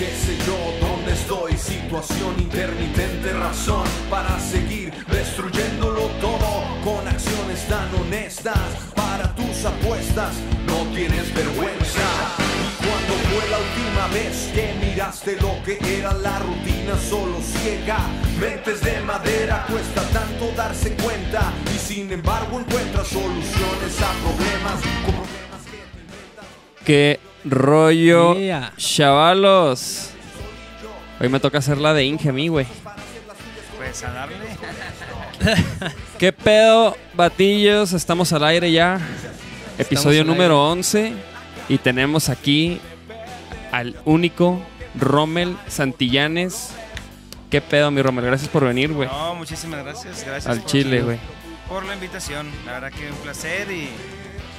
Qué sé yo, dónde estoy. Situación intermitente, razón para seguir destruyéndolo todo con acciones tan honestas para tus apuestas. No tienes vergüenza. Y cuando fue la última vez que miraste lo que era la rutina solo ciega? Mentes de madera, cuesta tanto darse cuenta. Y sin embargo encuentras soluciones a problemas. problemas que te inventas. ¿Qué rollo, Yeah. chavalos? Hoy me toca hacer la de Inge a mí, güey. Pues a darle. ¿Qué pedo, batillos? Estamos al aire ya. Episodio número 11. Y tenemos aquí al único Rommel Santillanes. ¿Qué pedo, mi Rommel? Gracias por venir, güey. No, muchísimas gracias. Gracias Al por- chile, güey. Por la invitación. La verdad que un placer y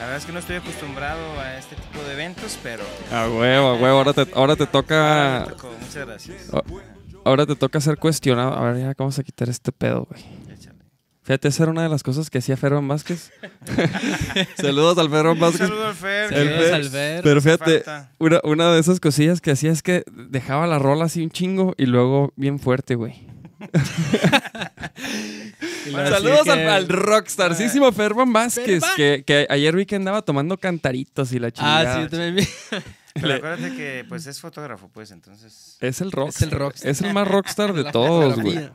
la verdad es que no estoy acostumbrado a este tipo de eventos, pero A huevo, a huevo. Ahora te, ahora te ahora toca. me tocó. Muchas gracias. Ahora te toca ser cuestionado. A ver, ya, vamos a quitar este pedo, güey. Fíjate, esa era una de las cosas que hacía Ferman Vázquez. Saludos al Ferman Vázquez. saludo al Fer. Al Fer. Pero fíjate, una, una de esas cosillas que hacía es que dejaba la rola así un chingo y luego bien fuerte, güey. Bueno, Saludos al, al rockstarcísimo Ferman Vázquez, que, que ayer vi que andaba tomando cantaritos y la chingada. Ah, sí, yo también vi. Pero acuérdate que pues es fotógrafo, pues entonces. Es el rockstar. Es el rockstar. Es el más rockstar de todos, güey.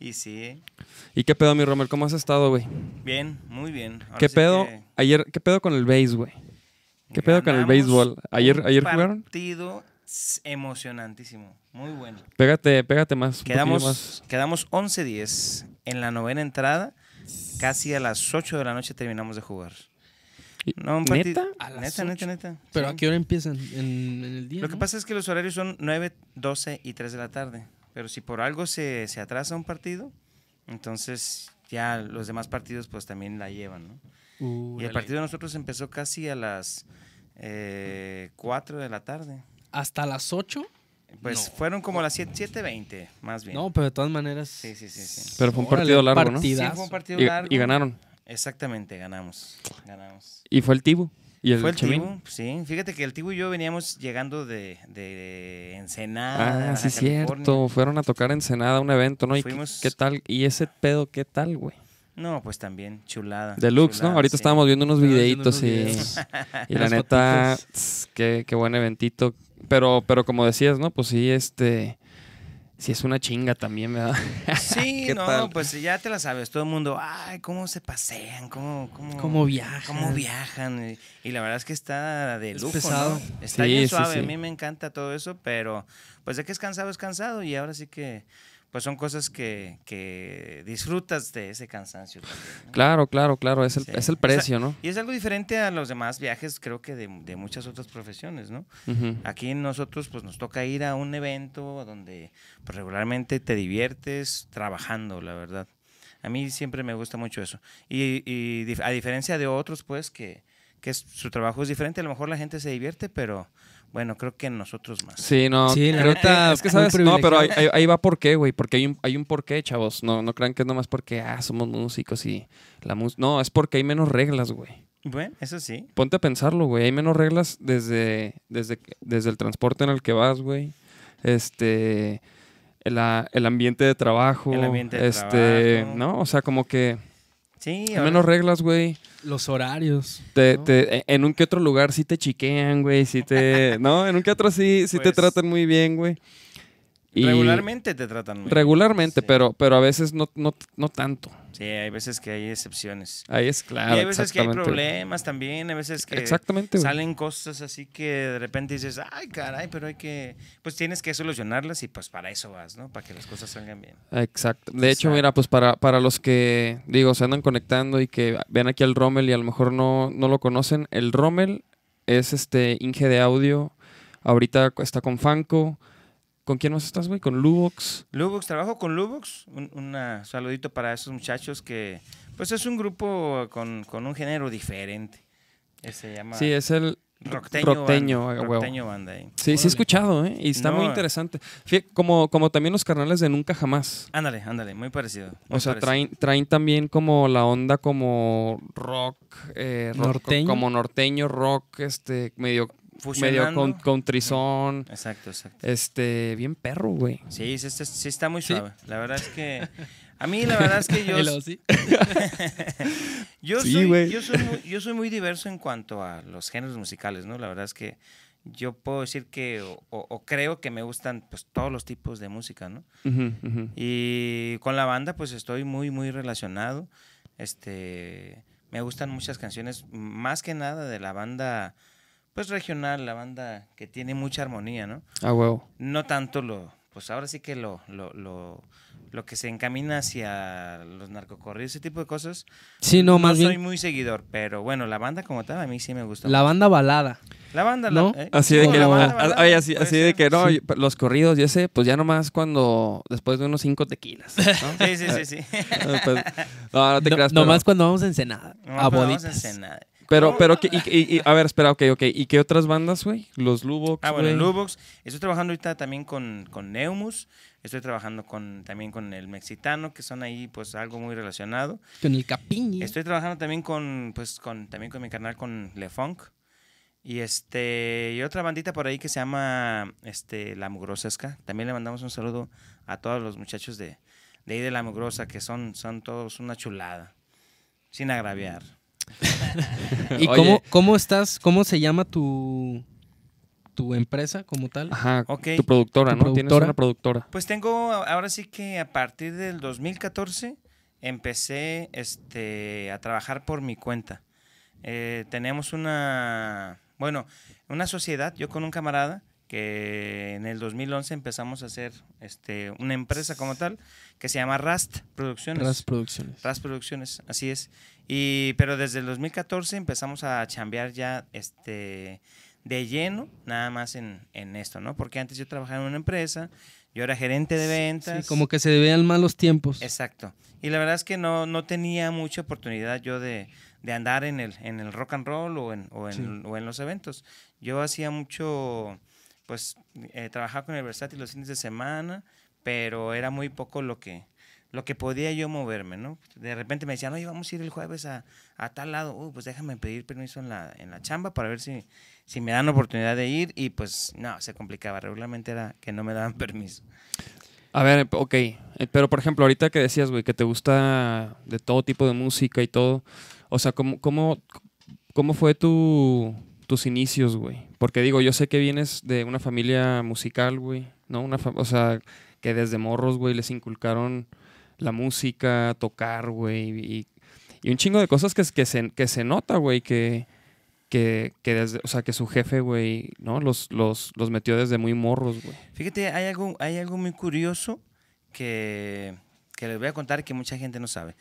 Y sí, ¿Y qué pedo, mi Romel? ¿Cómo has estado, güey? bien, muy bien. Ahora ¿Qué sí pedo? que Ayer, ¿qué pedo con el base, güey? ¿Qué pedo con el béisbol? ¿Ayer, un ayer jugaron? partido emocionantísimo, muy bueno. Pégate, pégate más. Quedamos, más. quedamos 11-10 en la novena entrada. Casi a las 8 de la noche terminamos de jugar. No, un ¿Neta? A las Neta, neta, neta. ¿Pero sí. a qué hora empiezan? ¿En, en el día? Lo que pasa es que los horarios son 9, 12 y 3 de la tarde. Pero si por algo se, se atrasa un partido, entonces ya los demás partidos pues también la llevan, ¿no? Uh, Y el partido de nosotros empezó casi a las eh, 4 de la tarde. ¿Hasta las 8? Pues No. fueron como las 7, 7.20, más bien. No, pero de todas maneras. Sí, sí, sí, sí. Pero fue un Órale, partido largo, ¿no? Sí, fue un partido Y, largo. y ganaron. Exactamente, ganamos. Ganamos. Y fue el Tibu. Y el Fue el Chemín. Tibu, sí. Fíjate que el Tibu y yo veníamos llegando de, de Ensenada. Ah, sí, California. cierto. Fueron a tocar Ensenada un evento, ¿no? ¿Y qué- Fuimos- qué tal? ¿Y ese pedo qué tal, güey? No, pues también, chulada. Deluxe, ¿no? chulada, Ahorita sí. estábamos viendo unos videitos y, y la neta, tss, qué, qué buen eventito. Pero, pero como decías, ¿no? Pues sí, este... Sí es una chinga también, ¿verdad? Sí, ¿Qué no, tal? pues ya te la sabes. Todo el mundo, ay, cómo se pasean, cómo, cómo, ¿Cómo viajan? cómo viajan. Y, y la verdad es que está de Es lujo, pesado. ¿no? Está Sí, bien sí, suave. sí. A mí me encanta todo eso, pero pues de que es cansado, es cansado. Y ahora sí que, pues son cosas que, que disfrutas de ese cansancio también. ¿no? Claro, claro, claro. Es el, Sí. es el O sea, precio, ¿no? Y es algo diferente a los demás viajes, creo que de, de muchas otras profesiones, ¿no? Ujú. Aquí nosotros pues nos toca ir a un evento donde pues, regularmente te diviertes trabajando, la verdad. A mí siempre me gusta mucho eso. Y, y a diferencia de otros, pues, que, que su trabajo es diferente, a lo mejor la gente se divierte, pero bueno, creo que nosotros más. Sí, no. Sí, la creo neta, es que sabes, no, pero ahí, va por qué, güey, porque hay un, hay un porqué, chavos. No, no crean que es nomás porque, ah, somos músicos y la música. No, es porque hay menos reglas, güey. Bueno, eso sí. Ponte a pensarlo, güey. Hay menos reglas desde, desde, que- desde el transporte en el que vas, güey. Este. El, el ambiente de trabajo. El ambiente de este, trabajo. ¿no? O sea, como que Sí, hay menos reglas, güey. Los horarios. Te, ¿no? te- en un que otro lugar sí te chiquean, güey. Sí te. no, en un que otro sí, sí te Pues- tratan muy bien, güey. Y Regularmente te tratan. Regularmente, Sí. pero, pero a veces no, no, no tanto. Sí, hay veces que hay excepciones. Ahí es claro. y hay veces que hay problemas también, hay veces que Exactamente, güey. salen cosas así que de repente dices, ay, caray, pero hay que, pues tienes que solucionarlas y pues para eso vas, ¿no? Para que las cosas salgan bien. Exacto. De hecho, Exacto. mira, pues para, para los que, digo, se andan conectando y que ven aquí al Rommel y a lo mejor no, no lo conocen, el Rommel es este Inge de audio. Ahorita está con Fanco. ¿Con quién más estás, güey? Con Lubox. Lubux, trabajo con Lubux, un una saludito para esos muchachos que, pues es un grupo con, con un género diferente. Eh, Se llama Sí, es el Rockteño, Rockteño, Banda. Rockteño ahí. Sí, sí he escuchado, ¿eh? Y está muy interesante. Como, como también los carnales de Nunca Jamás. Ándale, ándale, muy parecido. muy O sea, parecido. traen, traen también como la onda como rock, eh, rock Norteño. como norteño, rock, este, medio, medio Fusionando. con, contrizón, Exacto, exacto. este, bien perro, güey. Sí, sí, sí, sí está muy Sí. suave. La verdad es que a mí la verdad es que yo sí. Yo, Sí, soy, güey. yo, soy muy, yo soy muy diverso en cuanto a los géneros musicales, ¿no? La verdad es que yo puedo decir que, o, o- o creo que me gustan pues todos los tipos de música, ¿no? Y con la banda pues estoy muy, muy relacionado. Este, me gustan muchas canciones, más que nada de la banda pues regional, la banda que tiene mucha armonía, ¿no? Ah, huevo. No tanto lo, pues ahora sí que lo, lo, lo, lo que se encamina hacia los narcocorridos, ese tipo de cosas. Sí, no, más soy bien muy seguidor, pero bueno, la banda como tal a mí sí me gusta. la banda balada. La banda, ¿No? la, eh, Así de que, no, banda, oye, así, de que no, Sí. los corridos y ese, pues ya nomás cuando, después de unos cinco tequilas. ¿no? Sí, sí, sí, sí. Pues, no, no te No- creas, pero- nomás cuando vamos a Ensenada. No, a vamos boditas. Ensenada. Pero, pero, ¿qué- y, y- y- a ver, espera, ok, ok. ¿Y qué otras bandas, güey? Los Lubox, Ah, bueno. Lubox. Estoy trabajando ahorita también con, con Neumus. Estoy trabajando con, también con el Mexitano, que son ahí pues algo muy relacionado. Con el capiñi. Estoy trabajando también con, pues, con, también con mi canal con Le Funk. Y este, y otra bandita por ahí que se llama este, La Mugrosa Ska. También le mandamos un saludo a todos los muchachos de, de ahí de La Mugrosa, que son, son todos una chulada. Sin agraviar. ¿Y cómo, cómo estás? ¿Cómo se llama tu, tu empresa como tal? Ajá, Ok. tu productora, Tu ¿no? Tienes productora. una productora. Pues tengo, ahora sí que a partir del 2014 empecé este, a trabajar por mi cuenta. Eh, tenemos una, bueno, una sociedad, yo con un camarada, que en el 2011 empezamos a hacer este, una empresa como tal, que se llama Rast Producciones. Las producciones. Rast Producciones, así es. Y, pero desde el 2014 empezamos a chambear ya este, de lleno, nada más en, en esto, ¿no? Porque antes yo trabajaba en una empresa, yo era gerente de ventas. Sí, como que se veían mal los tiempos. Exacto. Y la verdad es que no, no tenía mucha oportunidad yo de, de andar en el, en el rock and roll o en, o en, Sí. o en los eventos. Yo hacía mucho, pues, eh, trabajaba con el versátil los fines de semana, pero era muy poco lo que, lo que podía yo moverme, ¿no? De repente me decían, oye, vamos a ir el jueves a, a tal lado. Uh, pues déjame pedir permiso en la, en la chamba para ver si, si me dan oportunidad de ir. Y pues, no, se complicaba. Regularmente era que no me daban permiso. A ver, ok. eh, Pero, por ejemplo, ahorita que decías, güey, que te gusta de todo tipo de música y todo. O sea, ¿cómo, cómo, cómo fue tu, tus inicios, güey? Porque digo, yo sé que vienes de una familia musical, güey, ¿no? Una o sea, que desde morros, güey, les inculcaron la música, tocar, güey, y, y un chingo de cosas que, que, se, que se nota, güey, que, que, que desde, o sea, que su jefe, güey, ¿no? Los, los, los metió desde muy morros, güey. Fíjate, hay algo, hay algo muy curioso que, que les voy a contar que mucha gente no sabe.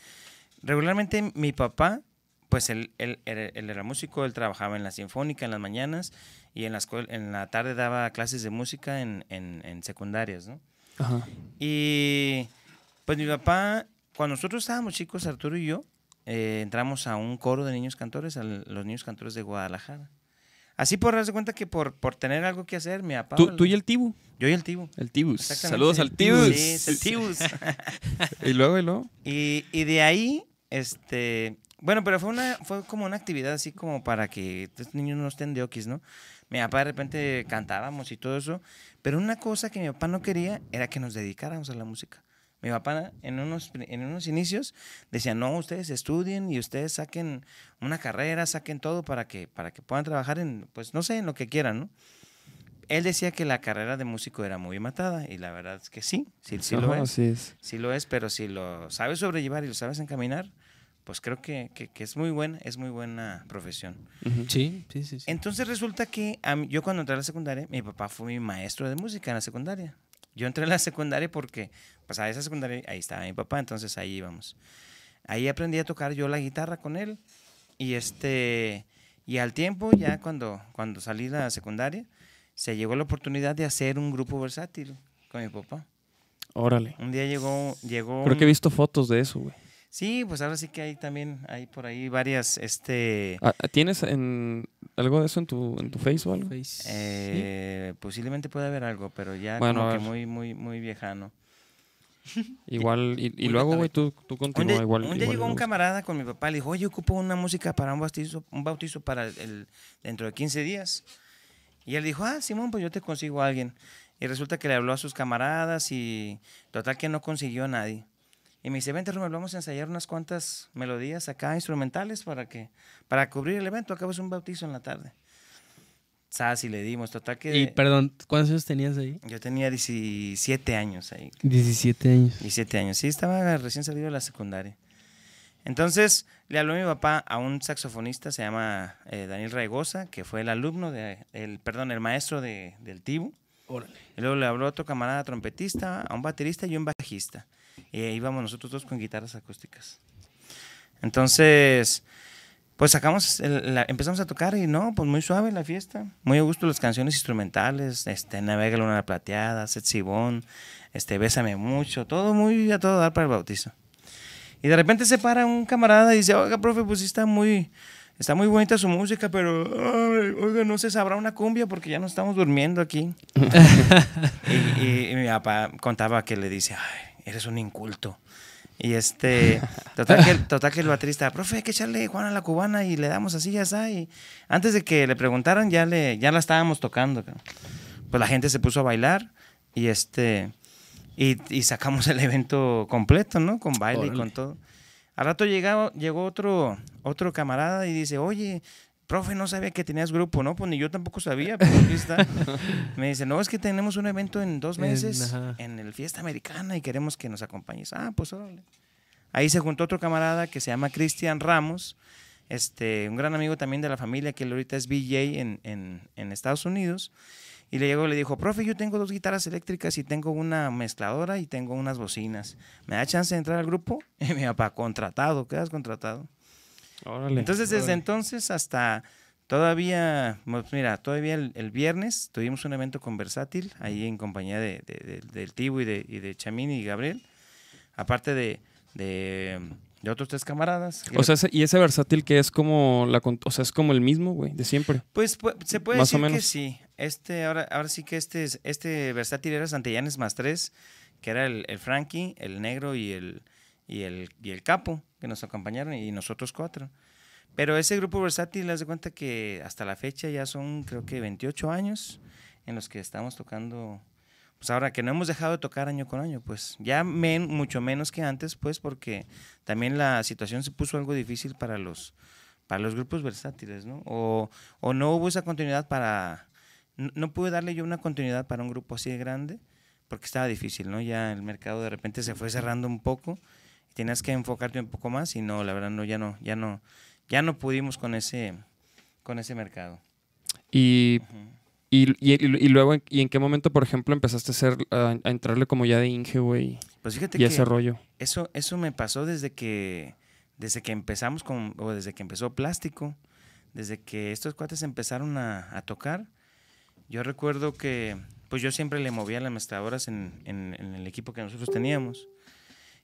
Regularmente mi papá, pues él, él, él- él era músico, él trabajaba en la sinfónica en las mañanas y en la, escuela, en la tarde daba clases de música en, en, en secundarias, ¿no? Ajá. Y pues mi papá, cuando nosotros estábamos chicos, Arturo y yo, eh, entramos a un coro de niños cantores, a los niños cantores de Guadalajara. Así por darse cuenta que por, por tener algo que hacer, mi papá... ¿Tú, tú y el Tibu. Yo y el Tibu. El Tibus. Saludos al Tibus. Sí, el Tibus. y luego, y luego. y, y de ahí, este, bueno, pero fue una, fue como una actividad así como para que estos niños no estén de okis, ¿no? Mi papá de repente cantábamos y todo eso, pero una cosa que mi papá no quería era que nos dedicáramos a la música. Mi papá en unos, en unos inicios decía, no, ustedes estudien y ustedes saquen una carrera, saquen todo para que, para que puedan trabajar en, pues no sé, en lo que quieran, ¿no? él decía que la carrera de músico era muy matada y la verdad es que sí, sí, sí lo Ajá, es. así es. Sí lo es, pero si lo sabes sobrellevar y lo sabes encaminar, pues creo que, que- que es muy buena, es muy buena profesión. Ujú. Sí, sí, sí. sí. Entonces resulta que a mí- yo cuando entré a la secundaria, mi papá fue mi maestro de música en la secundaria. Yo entré a la secundaria porque, pues a esa secundaria, ahí estaba mi papá, entonces ahí íbamos. Ahí aprendí a tocar yo la guitarra con él y este, y al tiempo, ya cuando, cuando salí de la secundaria, se llegó la oportunidad de hacer un grupo versátil con mi papá. Órale. Un día llegó, llegó Creo que he visto fotos de eso, güey. Sí, pues ahora sí que hay también, hay por ahí varias, este, Ah, ¿Tienes en algo de eso en tu, en tu face o algo? Eh, posiblemente puede haber algo, pero ya Bueno, como que muy, muy, muy viejano. Igual, y, luego, güey, tú, tú continúa igual. un día igual llegó un camarada con mi papá, le dijo, oye, ocupo una música para un bautizo, un bautizo para el, dentro de 15 días. Y él dijo, ah, Simón, pues yo te consigo a alguien. Y resulta que le habló a sus camaradas y total que no consiguió a nadie. Y me dice, vente, Romero, vamos a ensayar unas cuantas melodías acá, instrumentales, para que para cubrir el evento. Acabo es un bautizo en la tarde. Sas y le dimos, total que... Y perdón, ¿cuántos años tenías ahí? Yo tenía 17 años ahí. 17 años. 17 años. Sí, estaba recién salido de la secundaria. Entonces le habló mi papá a un saxofonista, se llama eh, Daniel Raigosa, que fue el alumno, de, el, perdón, el maestro de, del Tibu. Órale. Y luego le habló a otro camarada trompetista, a un baterista y un bajista. Y íbamos nosotros dos con guitarras acústicas. Entonces, pues sacamos, el- la- empezamos a tocar y no, pues muy suave la fiesta. Muy a gusto las canciones instrumentales, este, Navega Luna Plateada, Sexy Bon, este, Bésame Mucho, todo muy a todo dar para el bautizo. Y de repente se para un camarada y dice, oiga, profe, pues sí está muy, está muy bonita su música, pero, ay, oiga, no se sabrá una cumbia porque ya no estamos durmiendo aquí. y, y- y mi papá contaba que le dice, ay, eres un inculto. Y este, total que, el- total que el baterista, profe, hay que echarle Juana la cubana y le damos así, ya está. Y antes de que le preguntaran, ya, le, ya la estábamos tocando. Pues la gente se puso a bailar y este, y, y sacamos el evento completo, ¿no? Con baile y Órale. con todo. Al rato llegaba, llegó otro, otro camarada y dice, oye, profe, no sabía que tenías grupo, ¿no? Pues ni yo tampoco sabía, pero aquí está. Me dice, no, es que tenemos un evento en dos En- meses ajá. en el Fiesta Americana y queremos que nos acompañes. Ah, pues órale. Ahí se juntó otro camarada que se llama Cristian Ramos, este, un gran amigo también de la familia, que él ahorita es BJ en, en, en Estados Unidos. Y le llegó y le dijo, profe, yo tengo dos guitarras eléctricas y tengo una mezcladora y tengo unas bocinas. ¿Me da chance de entrar al grupo? Y mi papá, contratado, quedas contratado. Órale. Entonces, desde Órale. entonces hasta todavía, pues, mira, todavía el, el viernes tuvimos un evento con Versátil, ahí en compañía de, de- de- del Tibu y de, y de Chamín y Gabriel, aparte de, de, otros tres camaradas. o sea, y ese versátil que es como la o sea, es como el mismo, güey, de siempre. Pues pu- se puede Más o decir que sí. Este, ahora, ahora sí que este, es- este versátil era Santillanes más tres, que era el, el Frankie, el negro y el, y el, y el capo, que nos acompañaron, y nosotros cuatro. Pero ese grupo versátil, haz de cuenta que hasta la fecha ya son, creo que 28 años en los que estamos tocando. Pues ahora que no hemos dejado de tocar año con año, pues ya men- mucho menos que antes, pues porque también la situación se puso algo difícil para los, para los grupos versátiles, ¿no? O, o no hubo esa continuidad para... No, no pude darle yo una continuidad para un grupo así de grande porque estaba difícil, ¿no? Ya el mercado de repente se fue cerrando un poco tenías que enfocarte un poco más y no, la verdad no, ya no, ya no, ya no pudimos con ese, con ese mercado. Y, y, y- y luego, ¿y en qué momento, por ejemplo, empezaste a hacer, a, a entrarle como ya de Inge, güey? Pues fíjate Y que ese rollo. eso, eso me pasó desde que, desde que empezamos con, o desde que empezó Plástico, desde que estos cuates empezaron a, a tocar. Yo recuerdo que, pues yo siempre le movía las mezcladoras en, en- en el equipo que nosotros teníamos.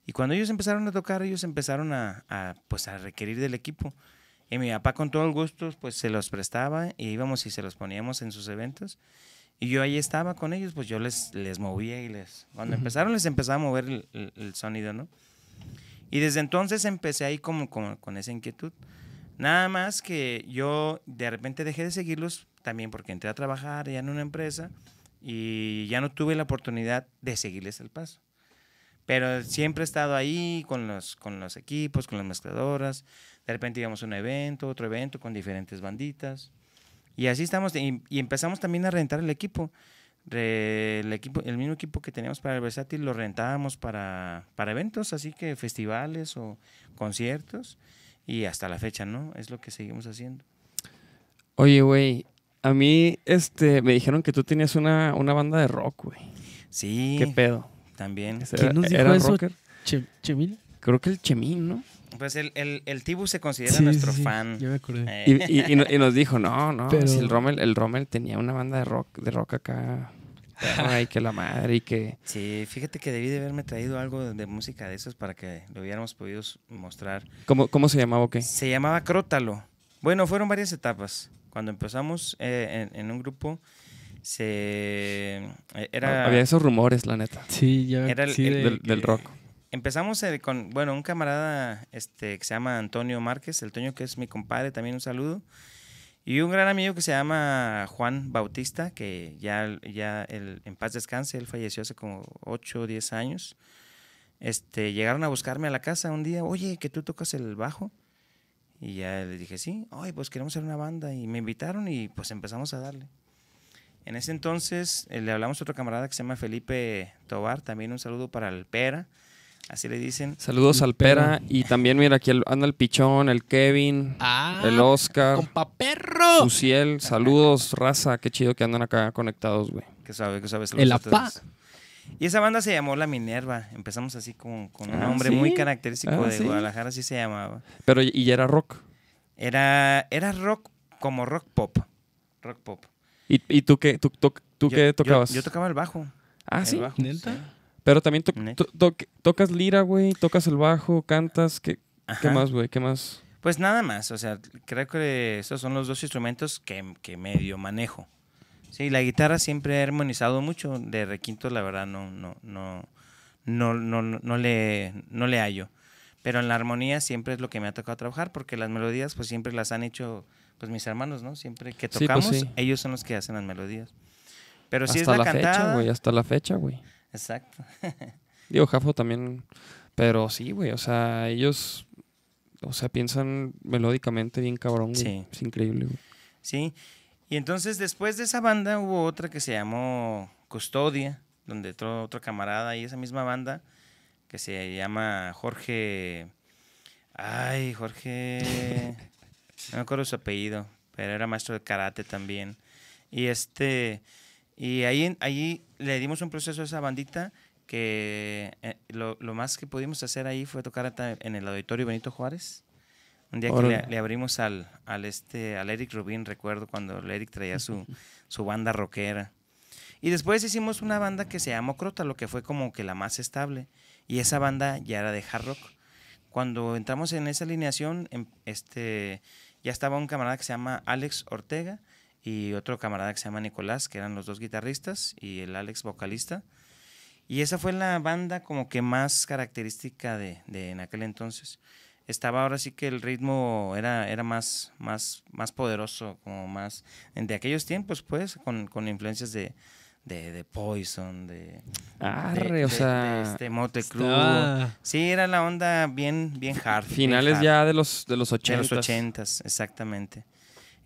Y cuando ellos empezaron a tocar, ellos empezaron a, a, pues a requerir del equipo. Y mi papá con todo el gusto, pues se los prestaba y íbamos y se los poníamos en sus eventos. Y yo ahí estaba con ellos, pues yo les, les movía y les... Cuando empezaron les empezaba a mover el, el- el sonido, ¿no? Y desde entonces empecé ahí como, como con esa inquietud. Nada más que yo de repente dejé de seguirlos también porque entré a trabajar ya en una empresa y ya no tuve la oportunidad de seguirles el paso. Pero siempre he estado ahí con los, con los equipos, con las mezcladoras. De repente íbamos a un evento, otro evento con diferentes banditas. Y así estamos, y, y empezamos también a rentar el equipo. Re- el, equipo. el mismo equipo que teníamos para el versátil lo rentábamos para, para eventos, así que festivales o conciertos. Y hasta la fecha, ¿no? Es lo que seguimos haciendo. Oye, güey, a mí este, me dijeron que tú tenías una, una banda de rock, güey. Sí, ¿Qué pedo? También. ¿Quién era- nos dijo era eso? rocker? Che- Chemil. Creo que el Chemín, ¿no? Pues el, el, el Tibu se considera Sí, nuestro sí, sí, fan. Ya me acordé. Eh, Y, y- y no- y nos dijo, no, no, Pero- si el Rommel, el Rommel tenía una banda de rock, de rock acá. perra, y que la madre y que... Sí, fíjate que debí de haberme traído algo de, música de esos para que lo hubiéramos podido mostrar. ¿Cómo, cómo se llamaba o qué? Se llamaba Crótalo. Bueno, fueron varias etapas. Cuando empezamos eh, en, en un grupo, se eh, era Había esos rumores, la neta, Sí, ya. Era el- sí, el- de del, que- del rock. empezamos eh, con bueno un camarada este que se llama Antonio Márquez, el Toño que es mi compadre, también un saludo. Y un gran amigo que se llama Juan Bautista, que ya, ya el, en paz descanse, él falleció hace como 8 o 10 años. Este, llegaron a buscarme a la casa un día, oye, que tú tocas el bajo. Y ya les dije, sí, ay, pues queremos hacer una banda. Y me invitaron y pues empezamos a darle. En ese entonces eh, le hablamos a otro camarada que se llama Felipe Tobar, también un saludo para el Pera, así le dicen. Saludos al Pera y también mira aquí el- anda el Pichón, el Kevin, Ah, el Oscar, compa perro. Uciel, saludos, raza, qué chido que andan acá conectados, güey. Que sabe, que sabes. El saludos a apá. todos. Y esa banda se llamó La Minerva. Empezamos así con, con un Ah, nombre ¿sí? muy característico Ah, de ¿sí? Guadalajara, así se llamaba. Pero y era rock. Era, era rock como rock pop. Rock pop. ¿Y, y tú qué, tú, tú- tú Yo- qué yo- tocabas? Yo, tocaba el bajo. ah, el sí. bajo, ¿Neta? sí. Pero también to- to- to- tocas lira, güey, tocas el bajo, cantas, ¿qué, qué más, güey? ¿Qué más? Pues nada más, o sea, creo que esos son los dos instrumentos que, que medio manejo. Sí, la guitarra siempre he armonizado mucho, de requinto la verdad no, no, no, no, no, no, no le, no le hallo. Pero en la armonía siempre es lo que me ha tocado trabajar, porque las melodías pues siempre las han hecho pues mis hermanos, ¿no? Siempre que Sí, pues, tocamos, sí. ellos son los que hacen las melodías. Pero si hasta es la, la, fecha, cantada, güey, hasta la fecha, güey. exacto. Digo, Jafo también, pero sí, güey, o sea, ellos, o sea, piensan melódicamente bien cabrón, güey. Sí. Es increíble, güey. Sí. Y entonces después de esa banda hubo otra que se llamó Custodia, donde otro, otro camarada y esa misma banda que se llama Jorge. Ay, Jorge. No me acuerdo su apellido, pero era maestro de karate también. Y este. Y ahí, ahí le dimos un proceso a esa bandita que eh, lo, lo más que pudimos hacer ahí fue tocar en el auditorio Benito Juárez. Un día que le, le abrimos al, al, este, al Eric Rubin, recuerdo cuando el Eric traía su, su banda rockera. Y después hicimos una banda que se llamó Crótalo, que fue como que la más estable. Y esa banda ya era de hard rock. Cuando entramos en esa alineación, em- este, ya estaba un camarada que se llama Alex Ortega y otro camarada que se llama Nicolás, que eran los dos guitarristas y el Alex vocalista. Y esa fue la banda como que más característica de, de en aquel entonces. Estaba ahora sí que el ritmo era, era más, más, más poderoso, como más de aquellos tiempos, pues, con, con influencias de, de, de Poison, de, de- Arre, de- o de sea, este. Estaba- Sí, era la onda bien, bien hard. bien finales hard. ya de los, de los de 80. los ochentas, exactamente.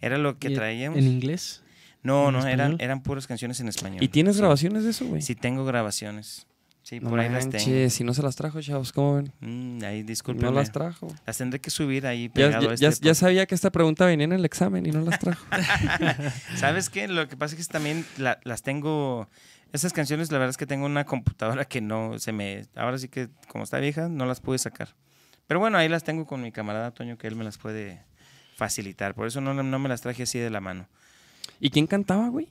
Era lo que ¿Y traíamos. ¿En inglés? No, en no, eran, eran puras canciones en español. ¿Y tienes Sí. grabaciones de eso, güey? Sí, tengo grabaciones. Sí, No por ahí las tengo. si no se las trajo, chavos, ¿cómo ven? Mm, ahí No discúlpenme. las trajo. Las tendré que subir ahí pegado ya- a este ya sabía que esta pregunta venía en el examen y no las trajo. ¿Sabes qué? Lo que pasa es que también la- las tengo... Esas canciones, la verdad es que tengo una computadora que no se me... Ahora sí que, como está vieja, no las pude sacar. Pero bueno, ahí las tengo con mi camarada Toño, que él me las puede facilitar. Por eso no, no me las traje así de la mano. ¿Y quién cantaba, güey?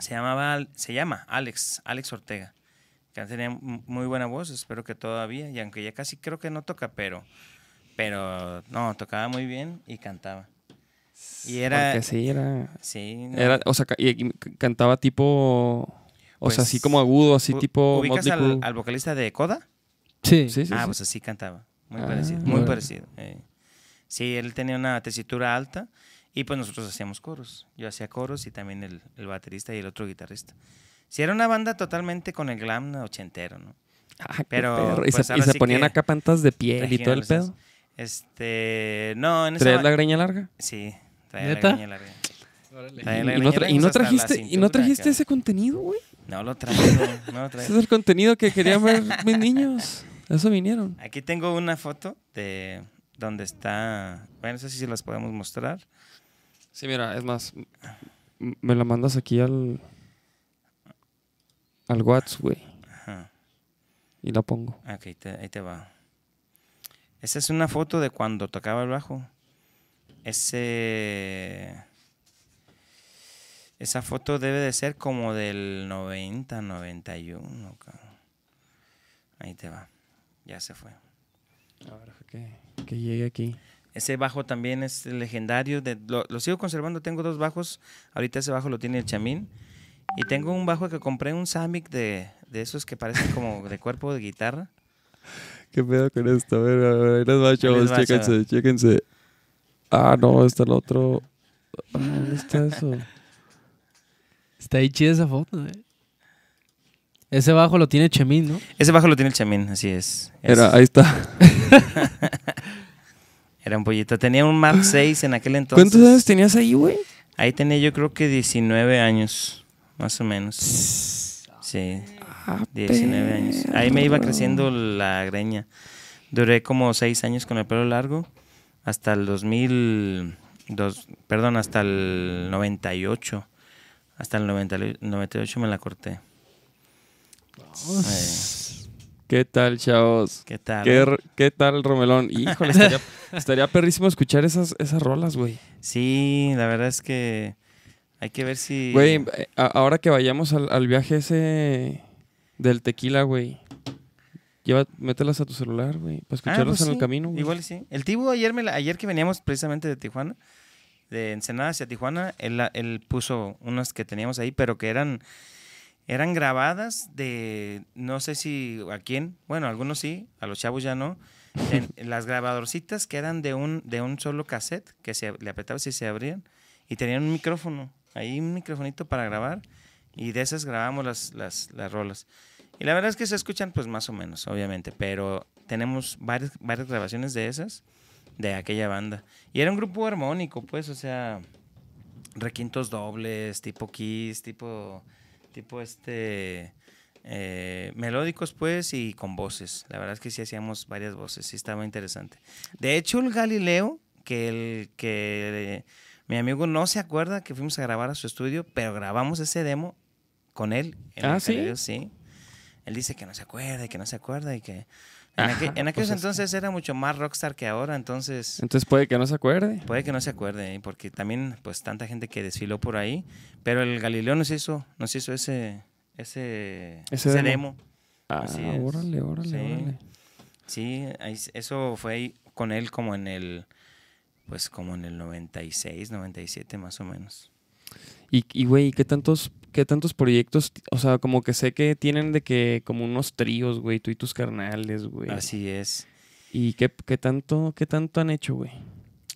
Se llamaba, se llama Alex, Alex Ortega. Que tenía muy buena voz, espero que todavía, y aunque ya casi creo que no toca, pero, pero no, tocaba muy bien y cantaba. Y era, Porque sí, era... sí, no. era o sea, y, cantaba tipo... O sea, Pues, así como agudo, así tipo ¿Ubicas al, vocalista de Coda? Sí. Sí, sí, ah, sí. pues así cantaba. Muy Ah, parecido, muy parecido. eh. Sí, él tenía una tesitura alta y pues nosotros hacíamos coros. Yo hacía coros y también el, el baterista y el otro guitarrista. Sí, era una banda totalmente con el glam ochentero, ¿no? Ah, pero, perro. Y pues, se, y se sí ponían acá pantas de piel y todo el pedo. Este, no, en esa ¿Traías ba- la greña larga? Sí, traía la ¿Neta? greña larga. Traía la ¿Y no, tra- y no la trajiste, y no trajiste ese contenido, güey? No lo traigo, no lo Ese es el contenido que querían ver mis niños. Eso vinieron. Aquí tengo una foto de donde está. Bueno, no sé si las podemos mostrar. Sí, mira, es más, me la mandas aquí al al WhatsApp, güey, Ajá. y la pongo. Ok, te- ahí te va. Esa es una foto de cuando tocaba el bajo. Ese. Esa foto debe de ser como del 90, 91. cabrón. Ahí te va. Ya se fue. A ver, que, que llegue aquí. Ese bajo también es legendario. de- lo, lo sigo conservando. Tengo dos bajos. Ahorita ese bajo lo tiene el chamín. Y tengo un bajo que compré, un Samick de, de esos que parecen como de cuerpo de guitarra. ¿Qué pedo con esto? A ver, a ver, ahí les va, chavos, chéquense, chéquense. Ah, no, está el otro. Ah, ¿Dónde está eso? Está ahí chida esa foto, eh. Ese bajo lo tiene Chemín, ¿no? Ese bajo lo tiene el chamín, así es. Es- Era, ahí está. Era un pollito. Tenía un Mark 6 en aquel entonces. ¿Cuántos años tenías ahí, güey? Ahí tenía yo creo que 19 años, más o menos. Sí, Ah, 19 años. Ahí me iba creciendo la greña. Duré como 6 años con el pelo largo, hasta el 2000, dos- perdón, hasta el 98. Hasta el 90 98 me la corté. Eh, ¿Qué tal, chavos? ¿Qué tal? ¿Qué, r- qué tal, Romelón? Híjole, estaría, estaría perrísimo escuchar esas, esas rolas, güey. Sí, la verdad es que hay que ver si... Güey, eh, ahora que vayamos al, al viaje ese del tequila, güey. Lleva, mételas a tu celular, güey, para Ah, escucharlas pues en el camino, güey. Igual sí. El Tibu ayer, me la- ayer que veníamos precisamente de Tijuana, de Ensenada hacia Tijuana, él, él puso unas que teníamos ahí, pero que eran, eran grabadas de, no sé si a quién, bueno, algunos sí, a los chavos ya no, en- en las grabadorcitas que eran de un, de un solo cassette, que se, le apretabas y se abrían, y tenían un micrófono, ahí un microfonito para grabar, y de esas grabamos las, las, las rolas. Y la verdad es que se escuchan pues más o menos, obviamente, pero tenemos varias, varias grabaciones de esas, de aquella banda. Y era un grupo armónico, pues, o sea, requintos dobles, tipo Kiss, tipo, tipo este, eh, melódicos, pues, y con voces. La verdad es que sí hacíamos varias voces, sí estaba interesante. De hecho, el Galileo, que el que mi amigo no se acuerda que fuimos a grabar a su estudio, pero grabamos ese demo con él. en Ah, el ¿sí? Sí. Él dice que no se acuerda y que no se acuerda y que... En, Ajá, en aquellos pues es- entonces era mucho más rockstar que ahora, entonces Entonces puede que no se acuerde. puede que no se acuerde, porque también pues tanta gente que desfiló por ahí, pero el Galileo nos hizo, nos hizo ese, ese, Ese ese demo. demo. Ah, Así órale, órale, Sí. órale. Sí, eso fue ahí con él como en el, pues como en el 96, 97 más o menos. Y, y, güey, ¿qué tantos, ¿qué tantos proyectos? O sea, como que sé que tienen de que, como unos tríos, güey, tú y tus carnales, güey. Así es. ¿Y qué, qué tanto, qué tanto han hecho, güey?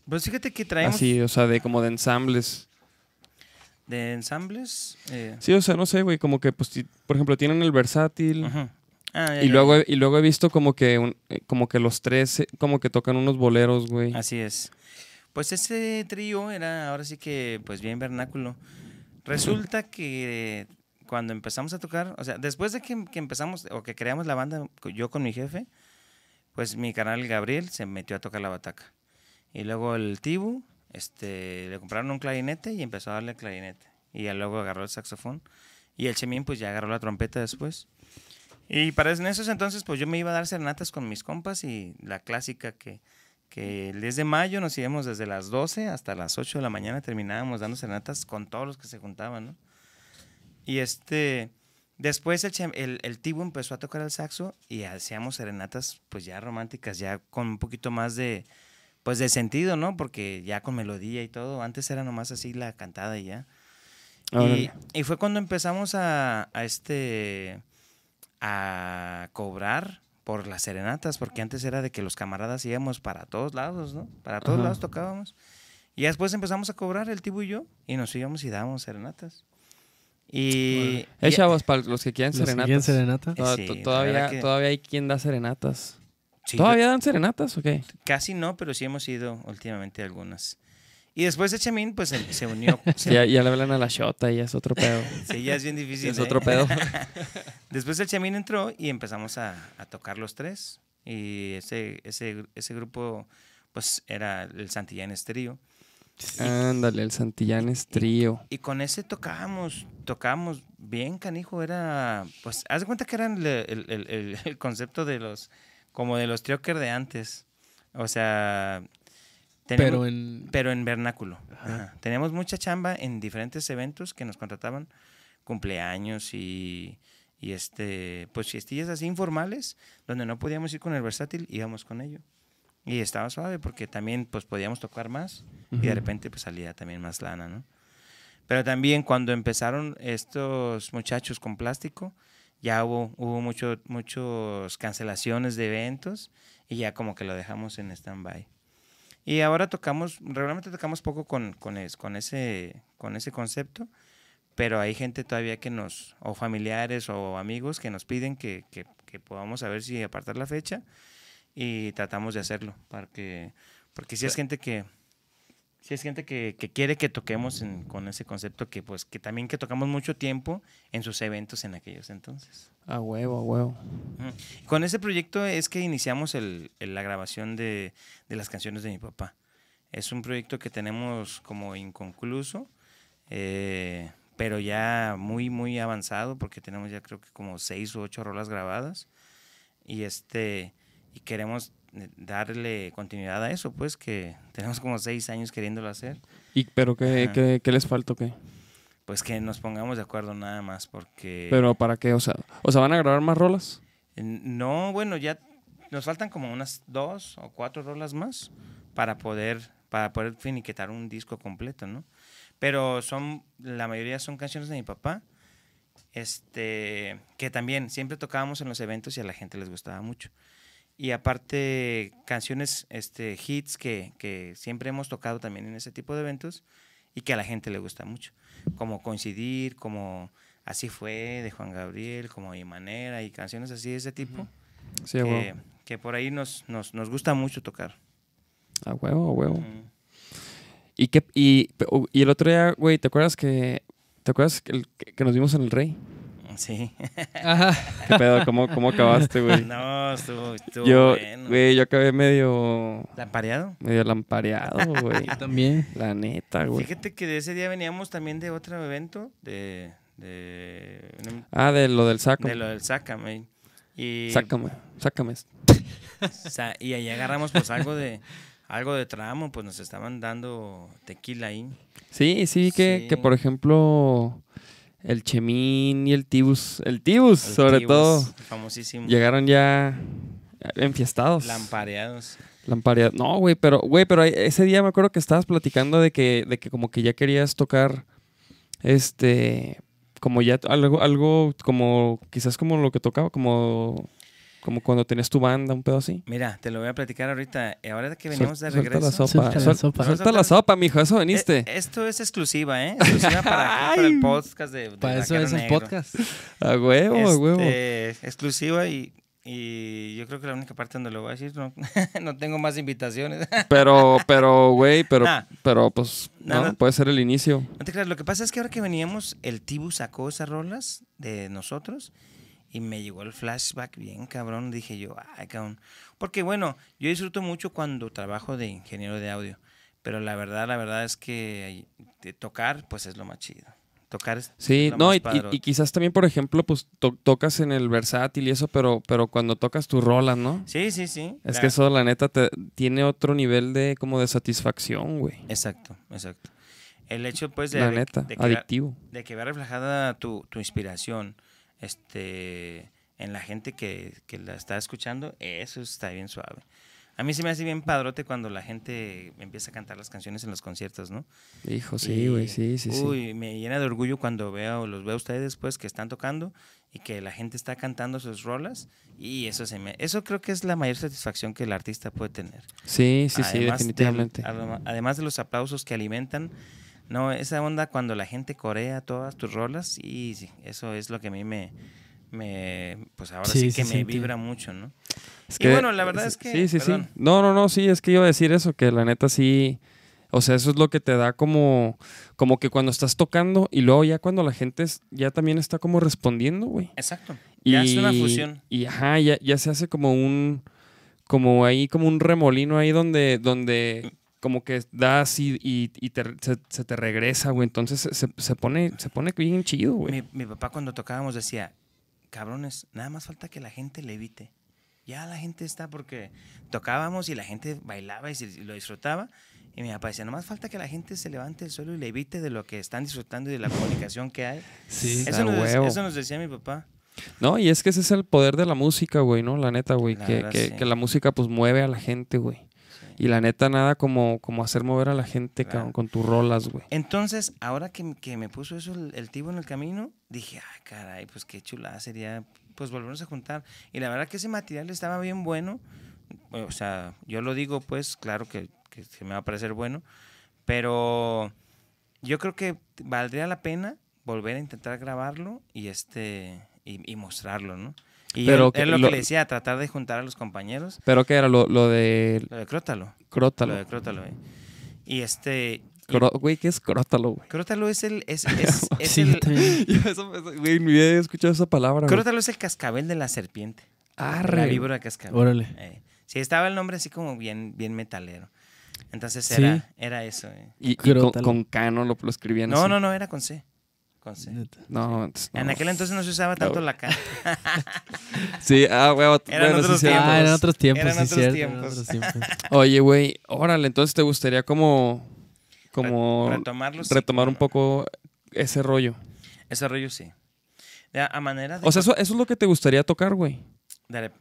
Pues fíjate que traemos Así, o sea, de como de ensambles. de ensambles. eh, Sí, o sea, no sé, güey, como que, pues, por ejemplo, tienen el versátil. ujú. Ah, Y luego, he- y luego he visto como que, un- eh, como que los tres, eh, como que tocan unos boleros, güey. Así es. Pues ese trío era ahora sí que pues bien vernáculo. Resulta que cuando empezamos a tocar, o sea, después de que, que empezamos o que creamos la banda yo con mi jefe, pues mi canal Gabriel se metió a tocar la bataca. Y luego el Tibu, este, le compraron un clarinete y empezó a darle el clarinete. Y ya luego agarró el saxofón. Y el Chemín pues ya agarró la trompeta después. Y para en esos entonces pues yo me iba a dar serenatas con mis compas y la clásica que, que el 10 de mayo nos íbamos desde las 12 hasta las 8 de la mañana, terminábamos dando serenatas con todos los que se juntaban, ¿no? Y este, después el, el, el Tibu empezó a tocar el saxo y hacíamos serenatas pues ya románticas, ya con un poquito más de, pues de sentido, ¿no? Porque ya con melodía y todo, antes era nomás así la cantada y ya. Y, y fue cuando empezamos a, a este a cobrar por las serenatas, porque antes era de que los camaradas íbamos para todos lados, ¿no? Para todos Ajá. lados tocábamos. Y después empezamos a cobrar el Tibu y yo, y nos íbamos y dábamos serenatas. Y, y- chavos, para los que quieran Los serenatas. serenata. Sí, la todavía, que- todavía hay quien da serenatas. sí, ¿Todavía dan serenatas o qué? Casi no, pero sí hemos ido últimamente algunas. Y después Echemín, pues se, se unió. se- Ya, ya le hablan a la shota y es otro pedo. sí, ya es bien difícil. es ¿eh? otro pedo. Después el Chamín entró y empezamos a, a tocar los tres. Y ese, ese, ese grupo, pues era el Santillán Estrío. Ándale, el Santillanes trío. Y con ese tocábamos, tocábamos bien, canijo. Era, pues, haz de cuenta que eran el, el- el- el- el concepto de los, como de los trioker de antes. O sea, tenemos- Pero en. pero en vernáculo. Ajá. Teníamos mucha chamba en diferentes eventos que nos contrataban, cumpleaños y, y este, pues fiestillas así informales, donde no podíamos ir con el versátil, íbamos con ello. Y estaba suave porque también pues podíamos tocar más y de repente pues salía también más lana, ¿no? Pero también cuando empezaron estos muchachos con plástico, ya hubo, hubo mucho, muchos cancelaciones de eventos y ya como que lo dejamos en stand-by. Y ahora tocamos, regularmente tocamos poco con, con, es- con, ese, con ese concepto, pero hay gente todavía que nos, o familiares o amigos que nos piden que, que, que podamos saber si apartar la fecha y tratamos de hacerlo, para que, porque si es gente que, si es gente que, que quiere que toquemos en- con ese concepto que pues que también que tocamos mucho tiempo en sus eventos en aquellos entonces. A huevo, a huevo. Con ese proyecto es que iniciamos el- el- la grabación de, de las canciones de mi papá. Es un proyecto que tenemos como inconcluso, eh, pero ya muy, muy avanzado, porque tenemos ya creo que como seis u ocho rolas grabadas. Y este y queremos darle continuidad a eso, pues que tenemos como seis años queriéndolo hacer. ¿Y pero qué, qué, qué les falta o qué? Pues que nos pongamos de acuerdo nada más, porque... ¿Pero para qué? O sea, ¿o sea, van a grabar más rolas? No, bueno, ya nos faltan como unas dos o cuatro rolas más para poder, para poder finiquitar un disco completo, ¿no? Pero son, la mayoría son canciones de mi papá, este, que también siempre tocábamos en los eventos y a la gente les gustaba mucho. Y aparte, canciones, este, hits que, que siempre hemos tocado también en ese tipo de eventos y que a la gente le gusta mucho. Como Coincidir, como Así fue, de Juan Gabriel, como Mi Manera y canciones así de ese tipo Sí, que, huevo. que por ahí nos, nos, nos gusta mucho tocar. A huevo, a huevo. ¿Y, qué, y, y el otro día, güey, ¿te acuerdas que, ¿te acuerdas que, el- que- que nos vimos en el Rey? Sí. Ajá. ¿Qué pedo? ¿Cómo, cómo acabaste, güey? No, estuvo, estuvo yo, bueno. güey, yo acabé medio, ¿Lampareado? medio lampareado, güey. Yo también. La neta, güey. Fíjate que de ese día veníamos también de otro evento, de, de, Ah, de lo del saco. de lo del Sácame. Y, Sácame, sácame. y ahí agarramos pues algo de algo de tramo, pues nos estaban dando tequila ahí. Sí, sí, que, Sí. que por ejemplo, el Chemín y el Tibus, el Tibus El sobre Tibus, todo, Famosísimo. llegaron ya enfiestados. Lampareados. Lampareados. No, güey, pero, güey, pero ese día me acuerdo que estabas platicando de que, de que como que ya querías tocar, este, como ya algo, algo como, quizás como lo que tocaba, como, como cuando tenías tu banda, un pedo así. Mira, te lo voy a platicar ahorita. Ahora que venimos de suelta regreso. la sopa. Suelta la sopa. Suelta la sopa, mijo, eso veniste. Eh, esto es exclusiva, ¿eh? Exclusiva para, el podcast de, de Para eso es el Negro. podcast. A huevo, a huevo. Este, exclusiva y, y yo creo que la única parte donde lo voy a decir, no, no tengo más invitaciones. Pero, pero, güey, pero, Nah. pero, pues, Nah, no, no. puede ser el inicio. No te creas, lo que pasa es que ahora que veníamos, el Tibu sacó esas rolas de nosotros y me llegó el flashback bien cabrón. Dije yo, ay, cabrón. Porque bueno, yo disfruto mucho cuando trabajo de ingeniero de audio, pero la verdad, la verdad es que tocar, pues es lo más chido. Tocar es Sí, lo no, más y, y- quizás también, por ejemplo, pues to- tocas en el versátil y eso, pero, pero cuando tocas tus rolas, ¿no? Sí, sí, sí. Es que eso, la neta, te, tiene otro nivel de como de satisfacción, güey. Exacto, exacto. El hecho, pues, de, La neta, de que, adictivo. de que vea reflejada tu, tu inspiración este, en la gente que, que la está escuchando, eso está bien suave. A mí se me hace bien padrote cuando la gente empieza a cantar las canciones en los conciertos, ¿no? Hijo, sí, güey, sí, sí, sí. Uy, me llena de orgullo cuando veo, los veo a ustedes, pues, que están tocando y que la gente está cantando sus rolas y eso se me... Eso creo que es la mayor satisfacción que el artista puede tener. Sí, sí, sí, Además del- definitivamente. adema- además de los aplausos que alimentan, no, esa onda cuando la gente corea todas tus rolas, y sí, eso es lo que a mí me, me pues ahora sí, Sí, que se me vibra mucho, ¿no? Es y bueno, la verdad es que, Sí, sí, perdón. sí. No, no, no, sí, es que iba a decir eso, que la neta sí. O sea, eso es lo que te da como, como que cuando estás tocando y luego ya cuando la gente es- ya también está como respondiendo, güey. Exacto. Ya es una fusión. Y ajá, ya, ya se hace como un, como ahí, como un remolino ahí donde, donde como que das y, y, y te- se, se te regresa, güey. Entonces se, se- pone, se pone bien chido, güey. Mi, mi papá cuando tocábamos decía, cabrones, nada más falta que la gente le evite. Ya la gente está porque tocábamos y la gente bailaba y, se- y lo disfrutaba. Y mi papá decía, nomás falta que la gente se levante del suelo y le evite de lo que están disfrutando y de la comunicación que hay. Sí. Eso nos, huevo. eso nos decía mi papá. No, y es que ese es el poder de la música, güey, ¿no? La neta, güey. La Que, verdad, que, sí. que la música pues mueve a la gente, güey. Y la neta, nada como, como hacer mover a la gente Claro. cabrón, con tus rolas, güey. Entonces, ahora que, que me puso eso el, el tibo en el camino, dije, ay, caray, pues qué chulada sería, pues volvernos a juntar. Y la verdad que ese material estaba bien bueno. O sea, yo lo digo, pues, claro que, que- que me va a parecer bueno, pero yo creo que valdría la pena volver a intentar grabarlo y este y, y mostrarlo, ¿no? Y Pero lo, lo- que le decía, tratar de juntar a los compañeros. Pero que era lo, lo de Lo de Crótalo. Lo Crótalo. de Crótalo, eh. Y este... y Güey, ¿qué es Crótalo, güey? Crótalo es el... Es, es, es Sí, el, yo eso- Güey, había escuchado esa palabra, güey. Crótalo es el cascabel de la serpiente. Arre. La víbora cascabel. Órale. Eh, sí, estaba el nombre así como bien, bien metalero. Entonces Sí. era, era eso. eh. Y, y con, con Cano lo, lo escribían No, así. no, no, era con C. Neta. No, no. En aquel entonces no se usaba tanto No. la K. Sí, ah, güey. Eran bueno, otros sí. tiempos. Ah, eran otros tiempos, Eran sí, otros cierto, tiempos. eran otros tiempos. Oye, güey, órale, entonces te gustaría como, como Retomarlo. retomar un poco ese rollo. Ese rollo sí. De- a manera de. O sea, eso, eso es lo que te gustaría tocar, güey.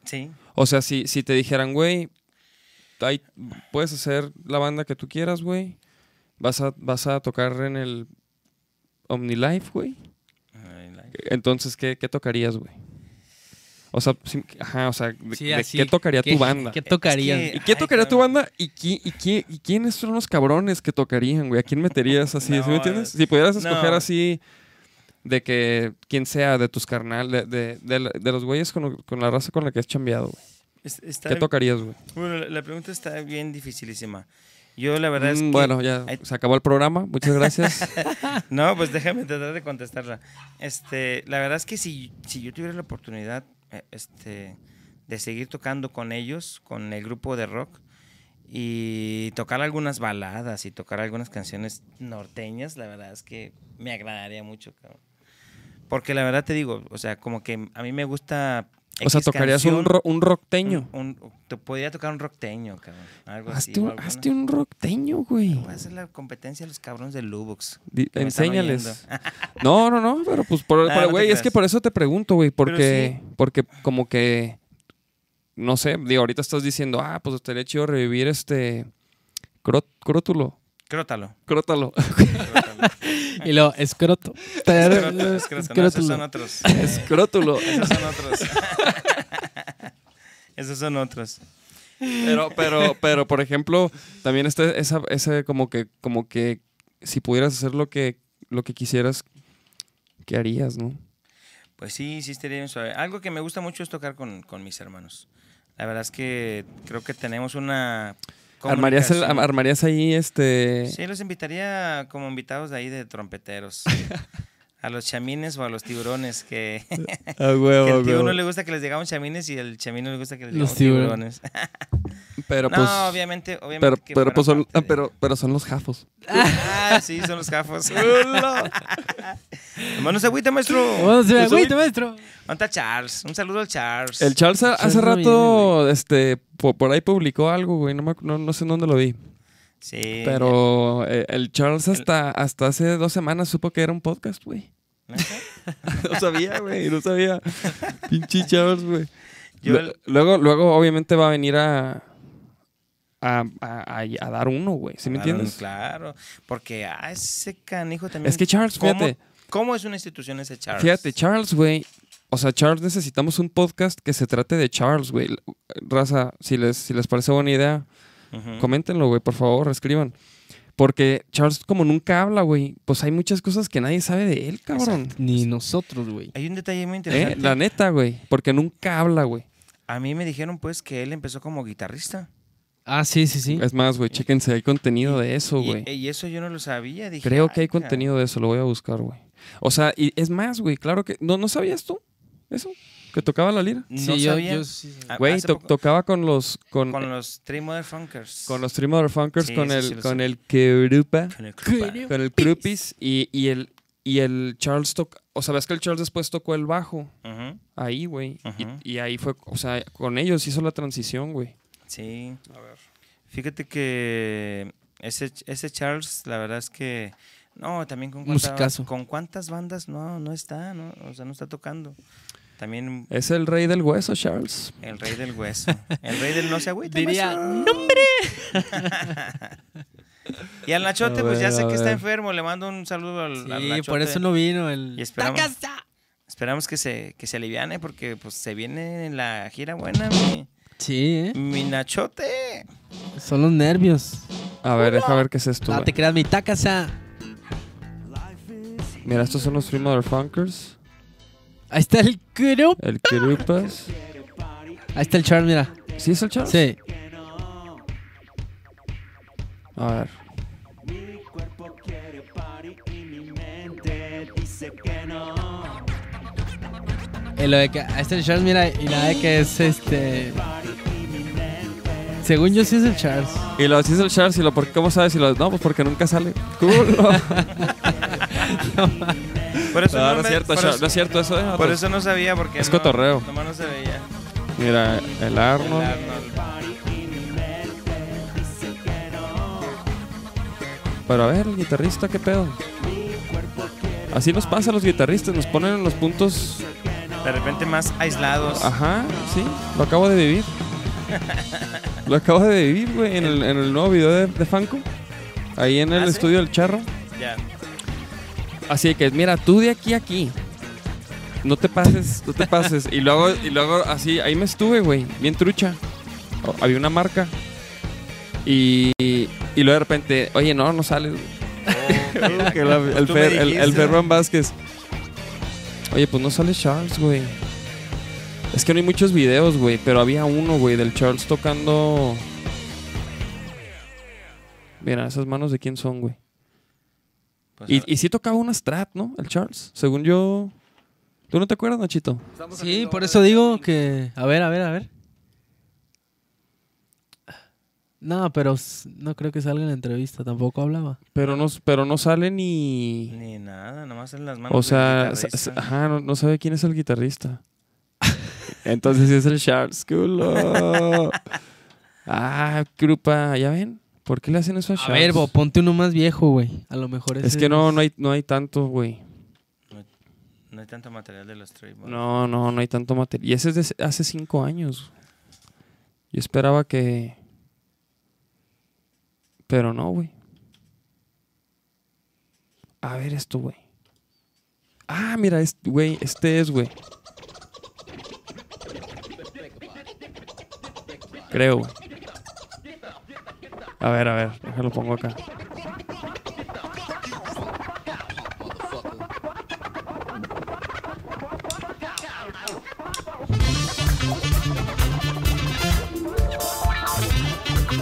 sí. O sea, si, si te dijeran, güey, ahí puedes hacer la banda que tú quieras, güey. Vas a, vas a tocar en el OmniLife, güey. Entonces, ¿qué, qué tocarías, güey? O sea, sí, ajá, o sea, de- Sí, de así, ¿qué tocaría ¿qué- tu banda? ¿Qué tocarían? Es que- ¿Y qué Ay, tocaría tu banda? ¿Y, qui- y, qui- y quiénes son los cabrones que tocarían, güey? ¿A quién meterías así? ¿Sí me entiendes? Si pudieras escoger no. así de que quien sea de tus carnal, de, de, de la- de los güeyes con, con la raza con la que has chambeado, güey. Es- ¿Qué tocarías, güey? Bueno, la pregunta está bien dificilísima. Yo la verdad es Mm, que... bueno, ya hay- se acabó el programa. Muchas gracias. No, pues déjame tratar de contestarla. Este, la verdad es que si, si yo tuviera la oportunidad eh, este, de seguir tocando con ellos, con el grupo de rock, y tocar algunas baladas y tocar algunas canciones norteñas, la verdad es que me agradaría mucho, cabrón. Porque la verdad te digo, o sea, como que a mí me gusta... o sea, tocarías un, ro- un rockteño. un- un- te podría tocar un rockteño, cabrón. Algo. Hazte un, hazte un rockteño, güey. Voy a hacer la competencia a los cabrones de. Di- están Enséñales. No, no, no, pero pues, por, Ah, por- no te güey, es que por eso te pregunto, güey, porque, porque como que, no sé, digo, ahorita estás diciendo, ah, pues estaría chido revivir este, cró- crótulo, crótalo, crótalo. Y luego, escroto. Escroto, escroto. No, esos son otros. escrótulo. Esos son otros. esos son otros. Pero, pero, pero, por ejemplo, también está esa, ese como que, como que, si pudieras hacer lo que, lo que quisieras, ¿qué harías, no? Pues sí, sí estaría bien suave. Algo que me gusta mucho es tocar con, con mis hermanos. La verdad es que creo que tenemos una. ¿Armarías, el- armarías ahí este... Sí, los invitaría como invitados de ahí de trompeteros. a los chamines o a los tiburones que, Ah, huevo, que huevo. no le gusta que les digamos chamines y al chamino le gusta que les Los digamos tiburones. Pero no, pues... obviamente, obviamente. Pero, que pero, pues son, de- pero, pero son los jafos. Ah, sí, son los jafos. Hermano, se agüita, maestro. A ver, Pues, güey, maestro. ¿Dónde está Charles? Un saludo al Charles. El Charles a- hace Charles rato, este, po- por, ahí publicó algo, güey, no, me no, no sé en dónde lo vi. Sí. Pero eh, el Charles hasta, hasta hace dos semanas supo que era un podcast, güey. No sabía, güey, no sabía. Pinche Charles, güey. El- Luego, luego, obviamente, va a venir a, a, a- a- a dar uno, güey, ¿sí me entiendes? Claro, porque ah, ese canijo también. Es que Charles, ¿cómo, fíjate, ¿Cómo es una institución ese Charles? fíjate, Charles, güey. O sea, Charles, necesitamos un podcast que se trate de Charles, güey. Raza, si les, si les parece buena idea, Coméntenlo, güey, por favor, escriban. Porque Charles, como nunca habla, güey, pues hay muchas cosas que nadie sabe de él, cabrón. Ni nosotros, güey. Hay un detalle muy Eh, interesante. La neta, güey, porque nunca habla, güey. A mí me dijeron, pues, que él empezó como guitarrista. Ah, sí, sí, sí. Es más, güey, chéquense, hay contenido de eso, güey. Y, eso yo no lo sabía. Dije, Creo que hay "Ay, ca- contenido de eso, lo voy a buscar, güey. O sea, y es más, güey, claro que... ¿No, ¿No sabías tú eso? ¿Que tocaba la lira? No sí, yo, sabía. yo sí. Güey, to- poco- tocaba con los... Con, con los Three Motherfuckers. con los Three Motherfuckers, Sí, con el, sí con el Kerupa, Con el Krupa. con el Krupis y, y el, y el Charles toca... O sea, ves que el Charles después tocó el bajo Ujú, ahí, güey. y- Ujú. y, ahí fue, o sea, con ellos hizo la transición, güey. Sí. Fíjate que ese, ese Charles, la verdad es que. No, también con cuántas, con cuántas bandas no, no está, ¿no? O sea, no está tocando. También Es el rey del hueso, Charles. el rey del hueso. El rey del no se agüita. Diría, ¡nombre! y al Nachote, pues ya sé que está enfermo. Le mando un saludo al, al Sí, Nachote. por eso no vino el... Y esperamos, esperamos que se, que se aliviane porque pues se viene la gira buena, mi, Sí, ¿eh? mi Nachote. Son los nervios. A ver, deja ver qué es esto, No te creas, mi tacasa. Mira, estos son los Three Motherfuckers. Ahí está el grupo. El Kerupas. Ahí está el Charles, mira. ¿Sí es el Charles? Sí. A ver. Y lo de que ahí está el Charles, mira, y la de que es este. Según yo sí es el Charles. Y lo dice el Charles y lo porque cómo sabes y lo no pues porque nunca sale. Culo. Por eso no, no, no es cierto, eso- no es cierto eso, eh. Por eso no sabía, porque Es no- cotorreo. Nomás no se veía. Mira, el El Arnold. Arnold. Pero a ver, el guitarrista, ¿qué pedo? Así nos pasa a los guitarristas, nos ponen en los puntos. De repente más aislados. Ajá, sí, lo acabo de vivir. Lo acabo de vivir, güey, en el, en el nuevo video de, de Fanco. Ahí en el ¿Ah, sí? estudio del Charro. Ya. Así que, mira, tú de aquí a aquí. No te pases, no te pases. Y luego, y luego así, ahí me estuve, güey, bien trucha. Había una marca. Y, y luego de repente, oye, no, no sales. Que la- el, Fer. Ferran Vázquez. Oye, pues no sale Charles, güey. Es que no hay muchos videos, güey, pero había uno, güey, del Charles tocando. Mira, esas manos de quién son, güey. Pues, Y, y sí tocaba una strat, ¿no? El Charles. Según yo. ¿Tú no te acuerdas, Nachito? Sí, por eso digo que. A ver, a ver, a ver. No, pero no creo que salga en la entrevista, tampoco hablaba. Pero no, pero no sale ni. Ni nada, nomás en las manos. O sea, ajá, no, no sabe quién es el guitarrista. Entonces sí es el Charles, culo. ah, grupa, ¿ya ven? ¿Por qué le hacen eso a A Charles? ver, Bo, ponte uno más viejo, güey. A lo mejor es ese que no, no hay, no hay tanto, güey. No hay tanto material de los Stray. No, no, no hay tanto material. Y ese es de hace cinco años. Yo esperaba que. Pero no, güey. A ver esto, güey. Ah, mira, este, güey, este es, güey. Creo, güey. A ver, a ver, déjalo pongo acá.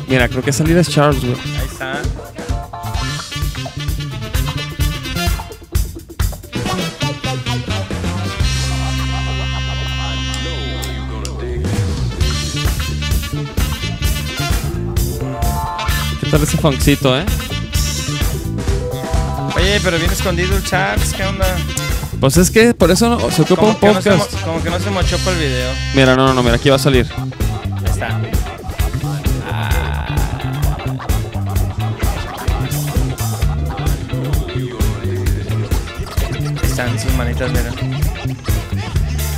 Mira, creo que salir es Charles, güey. Ahí está. ¿Qué tal ese funkcito, eh? Oye, pero bien escondido el Charles, ¿qué onda? Pues es que por eso no- se ocupa un no se, podcast. mo- como que no se mochó para el video. Mira, no, no, no, mira, aquí va a salir. Ahí está. Ahí Están sus manitas, mira.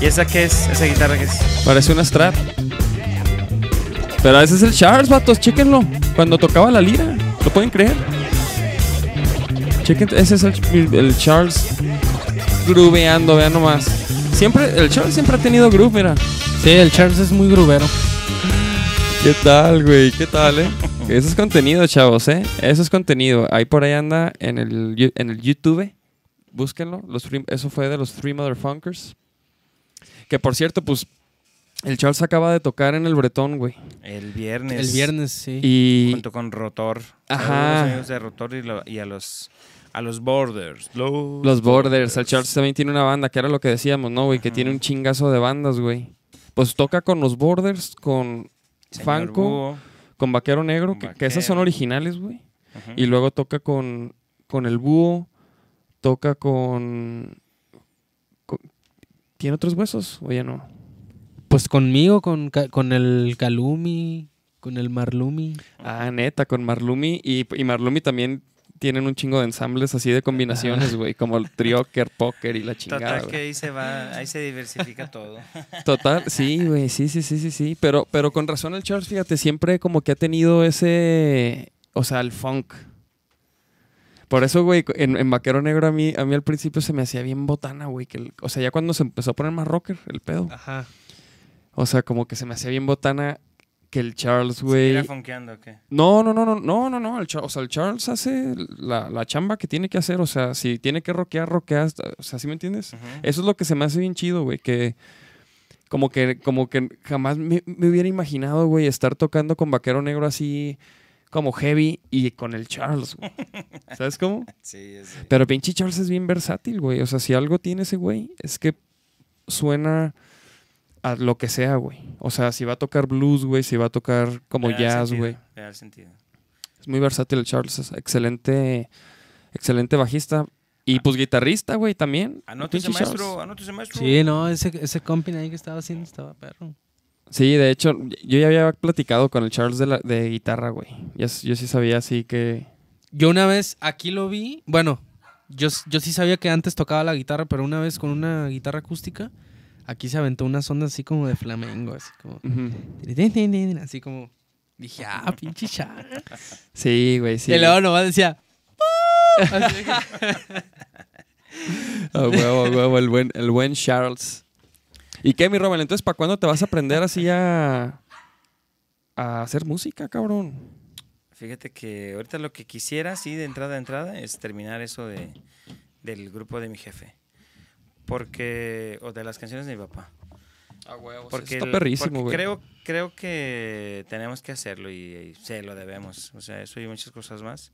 ¿Y esa qué es? ¿Esa guitarra qué es? Parece una strat. Pero ese es el Charles, vatos, chéquenlo. Cuando tocaba la lira, ¿lo pueden creer? Chequen, ese es el, el Charles grooveando, vean nomás. Siempre, el Charles siempre ha tenido groove, mira. Sí, el Charles es muy grubero. ¿Qué tal, güey? ¿Qué tal, eh? Eso es contenido, chavos, ¿eh? Eso es contenido. Ahí por ahí anda en el, en el YouTube. Búsquenlo. Los three- eso fue de los Three Motherfuckers. Que por cierto, pues El Charles acaba de tocar en el Bretón, güey. El viernes. El viernes, sí. Y Junto con Rotor. Ajá. A los amigos de Rotor y, lo- y a los a los Borders. los Borders, el Charles también tiene una banda, que era lo que decíamos, ¿no, güey? Que tiene un chingazo de bandas, güey. Pues toca con los Borders, con Señor Fanco, Búho. con Vaquero Negro, Con que, que esas son originales, güey. Y luego toca con, con el Búho, toca con, con- ¿Tiene otros huesos o ya no? Pues conmigo, con, con el Calumi, con el Marlumi. Ah, neta, con Marlumi. Y, y Marlumi también tienen un chingo de ensambles así de combinaciones, güey. Como el Trioker, Poker y la chingada, Total que ahí se va, ahí se diversifica todo. Total, sí, güey, sí, sí, sí, sí, sí. Pero, pero con razón el Charles, fíjate, siempre como que ha tenido ese, o sea, el funk. Por eso, güey, en, en Vaquero Negro a mí, a mí al principio se me hacía bien botana, güey. Que el- o sea, ya cuando se empezó a poner más rocker, el pedo. Ajá. O sea, como que se me hacía bien botana que el Charles, güey. ¿Seguirá funkeando o qué? No, no, no, no, no, no, no. El o sea, el Charles hace la, la chamba que tiene que hacer. O sea, si tiene que rockear, rockear. O sea, ¿sí me entiendes? Eso es lo que se me hace bien chido, güey. Que como que, como que jamás me, me hubiera imaginado, güey, estar tocando con Vaquero Negro así como heavy y con el Charles, güey. ¿Sabes cómo? Sí, es- Pero pinche Charles es bien versátil, güey. O sea, si algo tiene ese güey, es que suena a lo que sea, güey. O sea, si va a tocar blues, güey, si va a tocar como le jazz, sentido, güey. le da sentido. Es muy versátil el Charles, es excelente, excelente bajista. Y pues guitarrista, güey, también. Anótese, maestro, Charles. anótese, maestro. Sí, no, ese, ese comping ahí que estaba haciendo estaba perro. Sí, de hecho, yo ya había platicado con el Charles de, la, de guitarra, güey. Ya s- Yo sí sabía así que... Yo una vez aquí lo vi, bueno, yo, yo sí sabía que antes tocaba la guitarra, pero una vez con una guitarra acústica, aquí se aventó unas ondas así como de flamengo, así como... Así como... Dije, ah, pinche Charles. Sí, güey, sí. Y luego nomás decía... A huevo, a huevo, el buen, el buen Charles. ¿Y qué, mi Robin? Entonces, ¿para cuándo te vas a aprender así a, a hacer música, cabrón? Fíjate que ahorita lo que quisiera, sí, de entrada a entrada, es terminar eso de, del grupo de mi jefe. Porque, o de las canciones de mi papá. A huevo, Porque, está el- perrísimo, porque güey. creo, creo que tenemos que hacerlo y, y se lo debemos. O sea, eso y muchas cosas más.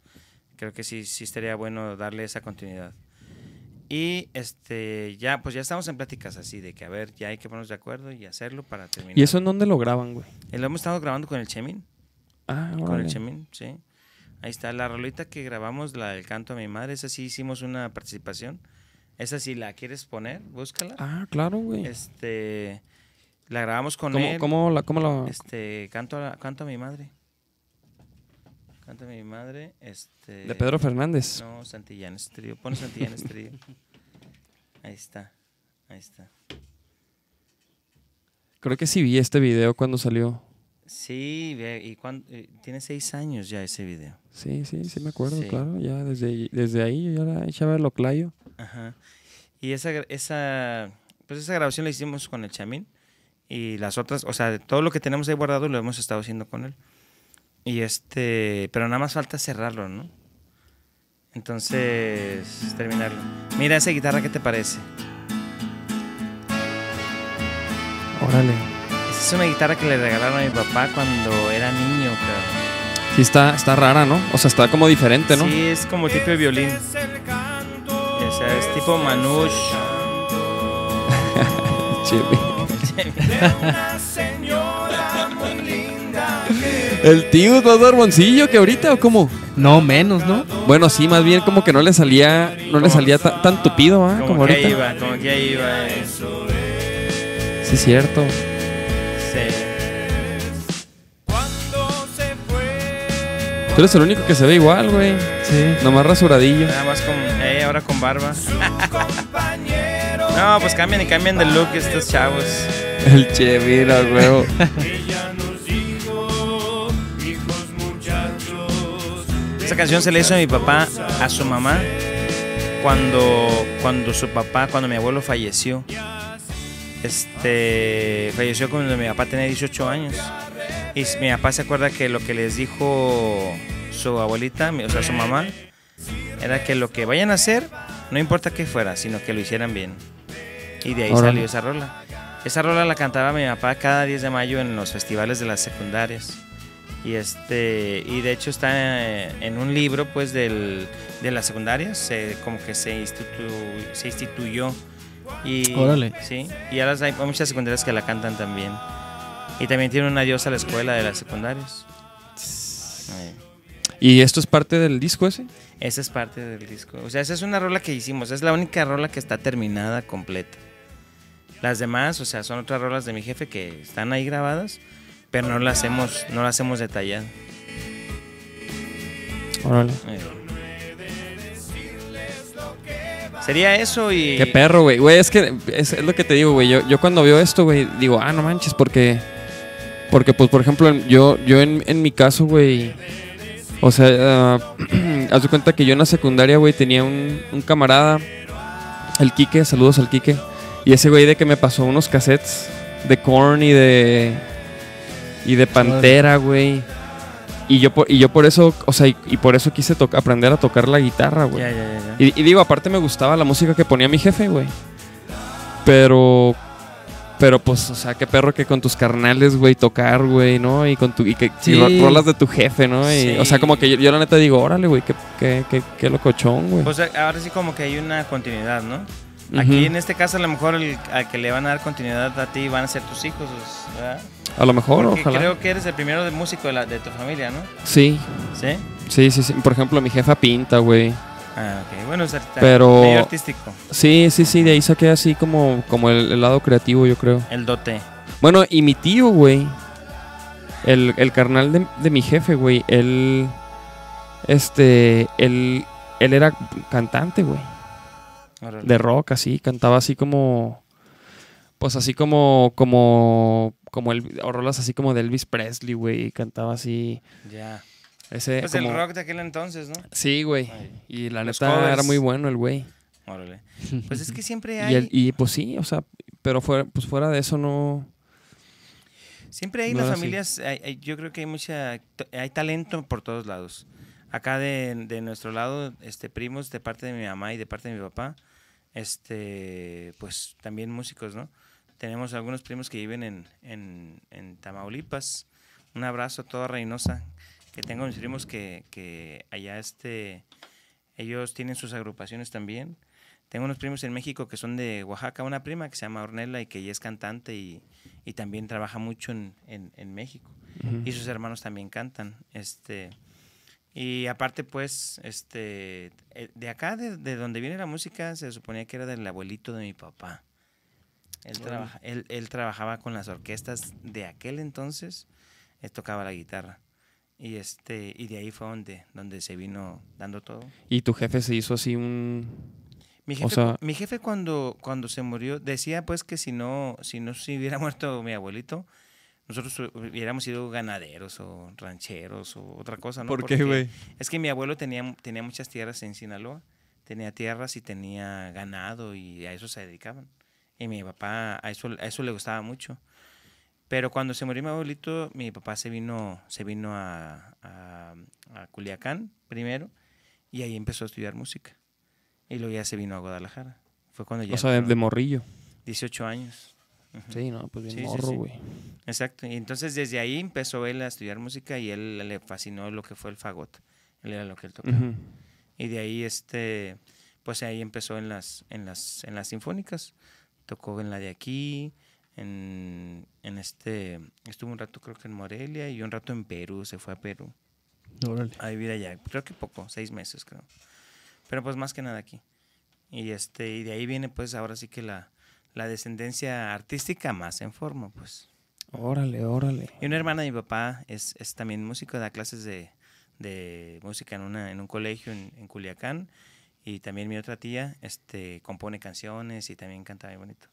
Creo que sí, sí estaría bueno darle esa continuidad. Y este ya, pues ya estamos en pláticas así de que a ver, ya hay que ponernos de acuerdo y hacerlo para terminar. ¿Y eso en dónde lo graban, güey? Eh, Lo hemos estado grabando con el Chemin. Ah, Con el órale. Chemín, sí. Ahí está la rolita que grabamos, la del canto a mi madre. Esa sí hicimos una participación. Esa si la quieres poner, búscala. Ah, claro, güey. Este, la grabamos con ¿Cómo, él. cómo la, cómo la- Este, canto a, canto a mi madre. Canto a mi madre, este. De Pedro Fernández. No, Santillán Trío. Pon Santillán Trío. Ahí está. Ahí está. Creo que sí vi este video cuando salió. Sí, ve, y cuan- eh, tiene seis años ya ese video. Sí, sí, sí me acuerdo, Sí. claro. Ya desde, desde ahí yo ya la echaba el oclayo. Ajá. Y esa, esa, pues esa grabación la hicimos con el Chamín. Y las otras, o sea, todo lo que tenemos ahí guardado lo hemos estado haciendo con él. Y este, pero nada más falta cerrarlo, ¿no? Entonces, terminarlo. Mira esa guitarra, ¿qué te parece? Órale. Esa es una guitarra que le regalaron a mi papá cuando era niño, cabrón. Sí, está, está rara, ¿no? O sea, está como diferente, ¿no? Sí, es como tipo de violín. O sea, es tipo Manouche. ¿El tío es más barboncillo que ahorita o cómo? No, menos, ¿no? Bueno, sí, más bien como que no le salía, no le salía ta- tan tupido, ¿ah? Como, Como que ahorita. ahí iba, como que ahí iba. eh. Sí, cierto. Tú eres el único que se ve igual, güey. Sí. Nomás rasuradillo. Nada más con. Eh, ahora con barba. no, pues cambian y cambian de look estos chavos. El che, mira, güey. Esa canción se le hizo a mi papá, a su mamá, cuando, cuando su papá, cuando mi abuelo falleció. Este, falleció cuando mi papá tenía 18 años. Y mi papá se acuerda que lo que les dijo su abuelita, o sea, su mamá, era que lo que vayan a hacer, no importa qué fuera, sino que lo hicieran bien. Y de ahí salió esa rola. Esa rola la cantaba mi papá cada 10 de mayo en los festivales de las secundarias. Y este y de hecho está eh, en un libro pues del, de las secundarias, se, como que se, institu- se instituyó. Y, Órale. Sí, y ahora hay muchas secundarias que la cantan también. Y también tiene un adiós a la escuela de las secundarias. ¿Y esto es parte del disco ese? Esa es parte del disco. O sea, esa es una rola que hicimos. Es la única rola que está terminada completa. Las demás, o sea, son otras rolas de mi jefe que están ahí grabadas, pero no las hemos, no las hemos detallado. Órale. Sería eso y. Qué perro, güey. Güey, es que es, es lo que te digo, güey. Yo, yo cuando veo esto, güey, digo, ah, no manches, porque. Porque, pues, por ejemplo, yo, yo en, en mi caso, güey. O sea, haz de cuenta que yo en la secundaria, güey, tenía un, un camarada, el Quique, saludos al Quique. Y ese güey de que me pasó unos cassettes de Korn y de. Y de Pantera, güey. Y yo, por, y yo por eso, o sea, y, y por eso quise aprender a tocar la guitarra, güey. Y digo, aparte me gustaba la música que ponía mi jefe, güey. Pero. Pero pues, o sea, qué perro que con tus carnales, güey, tocar, güey, ¿no? Y con tu. Y que Sí. ro- rolas de tu jefe, ¿no? Y, Sí. O sea, como que yo, yo la neta digo, órale, güey, qué, qué, qué, qué locochón, güey. Pues ahora sí como que hay una continuidad, ¿no? Aquí en este caso a lo mejor el, al que le van a dar continuidad a ti van a ser tus hijos, ¿verdad? A lo mejor, Porque ojalá. creo que eres el primero de músico de, la- de tu familia, ¿no? Sí, ¿Sí? sí, sí, sí. Por ejemplo, mi jefa pinta, güey. Ah, ok. Bueno, es artista- Pero- medio artístico. Sí, sí, sí, de ahí saqué así como, como el, el lado creativo, yo creo. El dote. Bueno, y mi tío, güey. El, el carnal de, de mi jefe, güey. Él. Este. Él. Él era cantante, güey. De rock, así. Cantaba así como. Pues así como. Como. Como el. O rolas así como de Elvis Presley, güey. Cantaba así. Ya. Ese. Pues como- el rock de aquel entonces, ¿no? Sí, güey. Y la Los neta era muy bueno el güey. Órale. Pues es que siempre hay, Y, el- y pues sí, o sea. Pero fuera, pues fuera de eso no. siempre hay no las familias, hay- hay- yo creo que hay mucha, hay talento por todos lados. Acá de, de nuestro lado, este, primos de parte de mi mamá y de parte de mi papá, este, pues también músicos, ¿no? Tenemos algunos primos que viven en, en, en Tamaulipas. Un abrazo a toda Reynosa. Que tengo mis primos que, que allá este, ellos tienen sus agrupaciones también. Tengo unos primos en México que son de Oaxaca, una prima que se llama Ornella y que ella es cantante y, y también trabaja mucho en, en, en México. Ujú. Y sus hermanos también cantan. Este, y aparte, pues, este, eh, de acá, de, de donde viene la música, se suponía que era del abuelito de mi papá. Él, trabaja- él, él trabajaba con las orquestas de aquel entonces, él tocaba la guitarra. Y este, y de ahí fue donde, donde se vino dando todo. Y tu jefe se hizo así un. Mi O jefe, sea- mi jefe cuando, cuando se murió decía pues que si no, si no se hubiera muerto mi abuelito, nosotros hubiéramos sido ganaderos o rancheros o otra cosa, ¿no? Porque Es que mi abuelo tenía, tenía muchas tierras en Sinaloa, tenía tierras y tenía ganado y a eso se dedicaban. Y mi papá a eso, a eso le gustaba mucho. Pero cuando se murió mi abuelito, mi papá se vino, se vino a, a, a Culiacán primero y ahí empezó a estudiar música. Y luego ya se vino a Guadalajara. Fue cuando ya O sea, de, de morrillo. 18 años. Ujú. Sí, no, pues bien Sí, sí, morro, sí. güey. Exacto. Y entonces desde ahí empezó él a estudiar música y él le fascinó lo que fue el fagot. Él era lo que él tocaba. Ujú. Y de ahí este pues ahí empezó en las en las en las sinfónicas. Tocó en la de aquí, en, en este estuvo un rato creo que en Morelia y un rato en Perú, se fue a Perú Órale. a vivir allá. Creo que poco, seis meses creo. Pero pues más que nada aquí. Y este y de ahí viene pues ahora sí que la la descendencia artística más en forma, pues. Órale, órale. Y una hermana de mi papá es, es también músico, da clases de, de música en, una, en un colegio en, en Culiacán. Y también mi otra tía este, compone canciones y también canta muy bonito.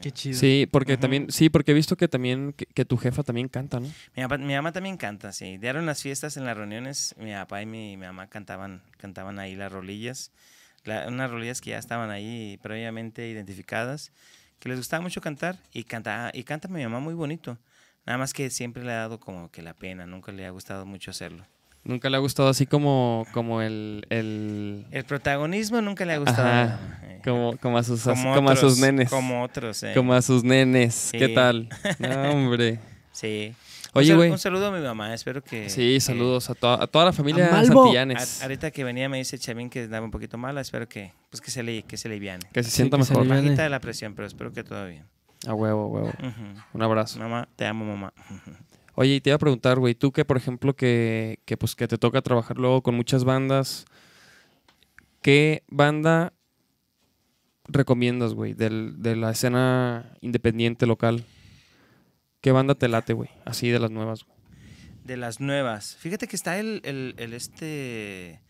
Qué chido. Sí, porque también, sí, porque he visto que también, que, que tu jefa también canta, ¿no? Mi, papá- mi mamá también canta, sí. Dieron las fiestas en las reuniones, mi papá y mi, mi mamá cantaban, cantaban ahí las rolillas. La- unas rolillas que ya estaban ahí previamente identificadas, que les gustaba mucho cantar y canta, y canta mi mamá muy bonito. Nada más que siempre le ha dado como que la pena, nunca le ha gustado mucho hacerlo. Nunca le ha gustado así como, como el, el El protagonismo nunca le ha gustado. Ajá. eh. como, como a sus Como como a sus nenes. Como otros, eh. Como a sus nenes. ¿Qué Sí. tal? No, hombre. Sí. Oye, güey. un saludo a mi mamá, espero que... Sí, que- saludos a, toda- a toda la familia. Santillanes. a- ahorita que venía me dice Chavín que estaba un poquito mala, espero que, pues que se le, que se le viane. Que se Sí, sienta que se mejor. Bajita de la presión, pero espero que todo bien. A huevo, huevo. Un abrazo. Mamá, te amo, mamá. Oye, y te iba a preguntar, güey, tú que, por ejemplo, que, que, pues, que te toca trabajar luego con muchas bandas, ¿qué banda recomiendas, güey, del- de la escena independiente local? ¿Qué banda te late, güey? Así de las nuevas, güey. De las nuevas. Fíjate que está el, el, este.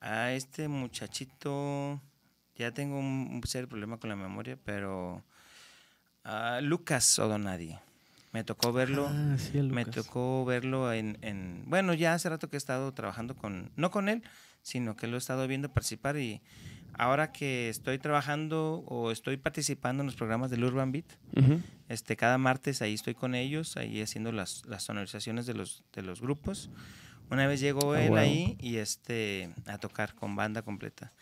A este muchachito. Ya tengo un, un serio problema con la memoria, pero. ah, Lucas O'Donadi. Me tocó verlo. Ah, sí, me tocó verlo en, en- Bueno, ya hace rato que he estado trabajando con. No con él, sino que lo he estado viendo participar y. Ahora que estoy trabajando o estoy participando en los programas del Urban Beat, Ujú. este, cada martes ahí estoy con ellos, ahí haciendo las, las sonorizaciones de los, de los grupos. Una vez llegó Ah, él huevo. ahí y este, a tocar con banda completa.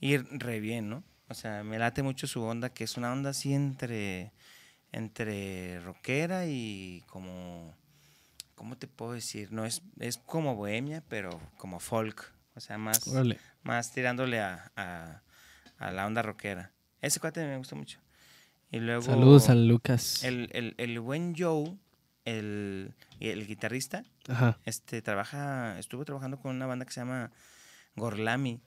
Y re bien, ¿no? O sea, me late mucho su onda, que es una onda así entre, entre rockera y como, ¿cómo te puedo decir? No es, es como bohemia, pero como folk. O sea, más, Órale. más tirándole a, a, a la onda rockera. Ese cuate me gusta mucho. Y luego Saludos al Lucas. el, el, el buen Joe, el, el guitarrista, Ajá. este trabaja, estuvo trabajando con una banda que se llama Gorlami.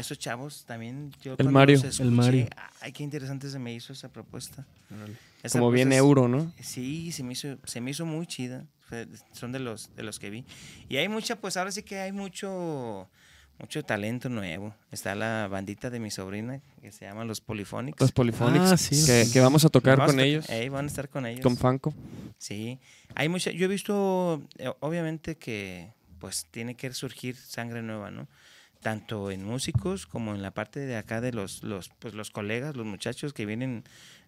Esos chavos también yo cuando Mario. los El Mario. Ay, qué interesante se me hizo esa propuesta. Esa Como bien euro, ¿no? Sí, se me hizo, se me hizo muy chida. Son de los, de los que vi. Y hay mucha, pues ahora sí que hay mucho, mucho talento nuevo. Está la bandita de mi sobrina que se llama Los Polyphonics. Los Polyphonics, Ah, sí, que, vamos a tocar Vamos a con to- ellos, Ey, van a estar con ellos. con Fanco. Sí. Hay mucha, yo he visto, eh, obviamente que pues tiene que surgir sangre nueva, ¿no? Tanto en músicos como en la parte de acá de los, los, pues, los colegas, los muchachos que vienen,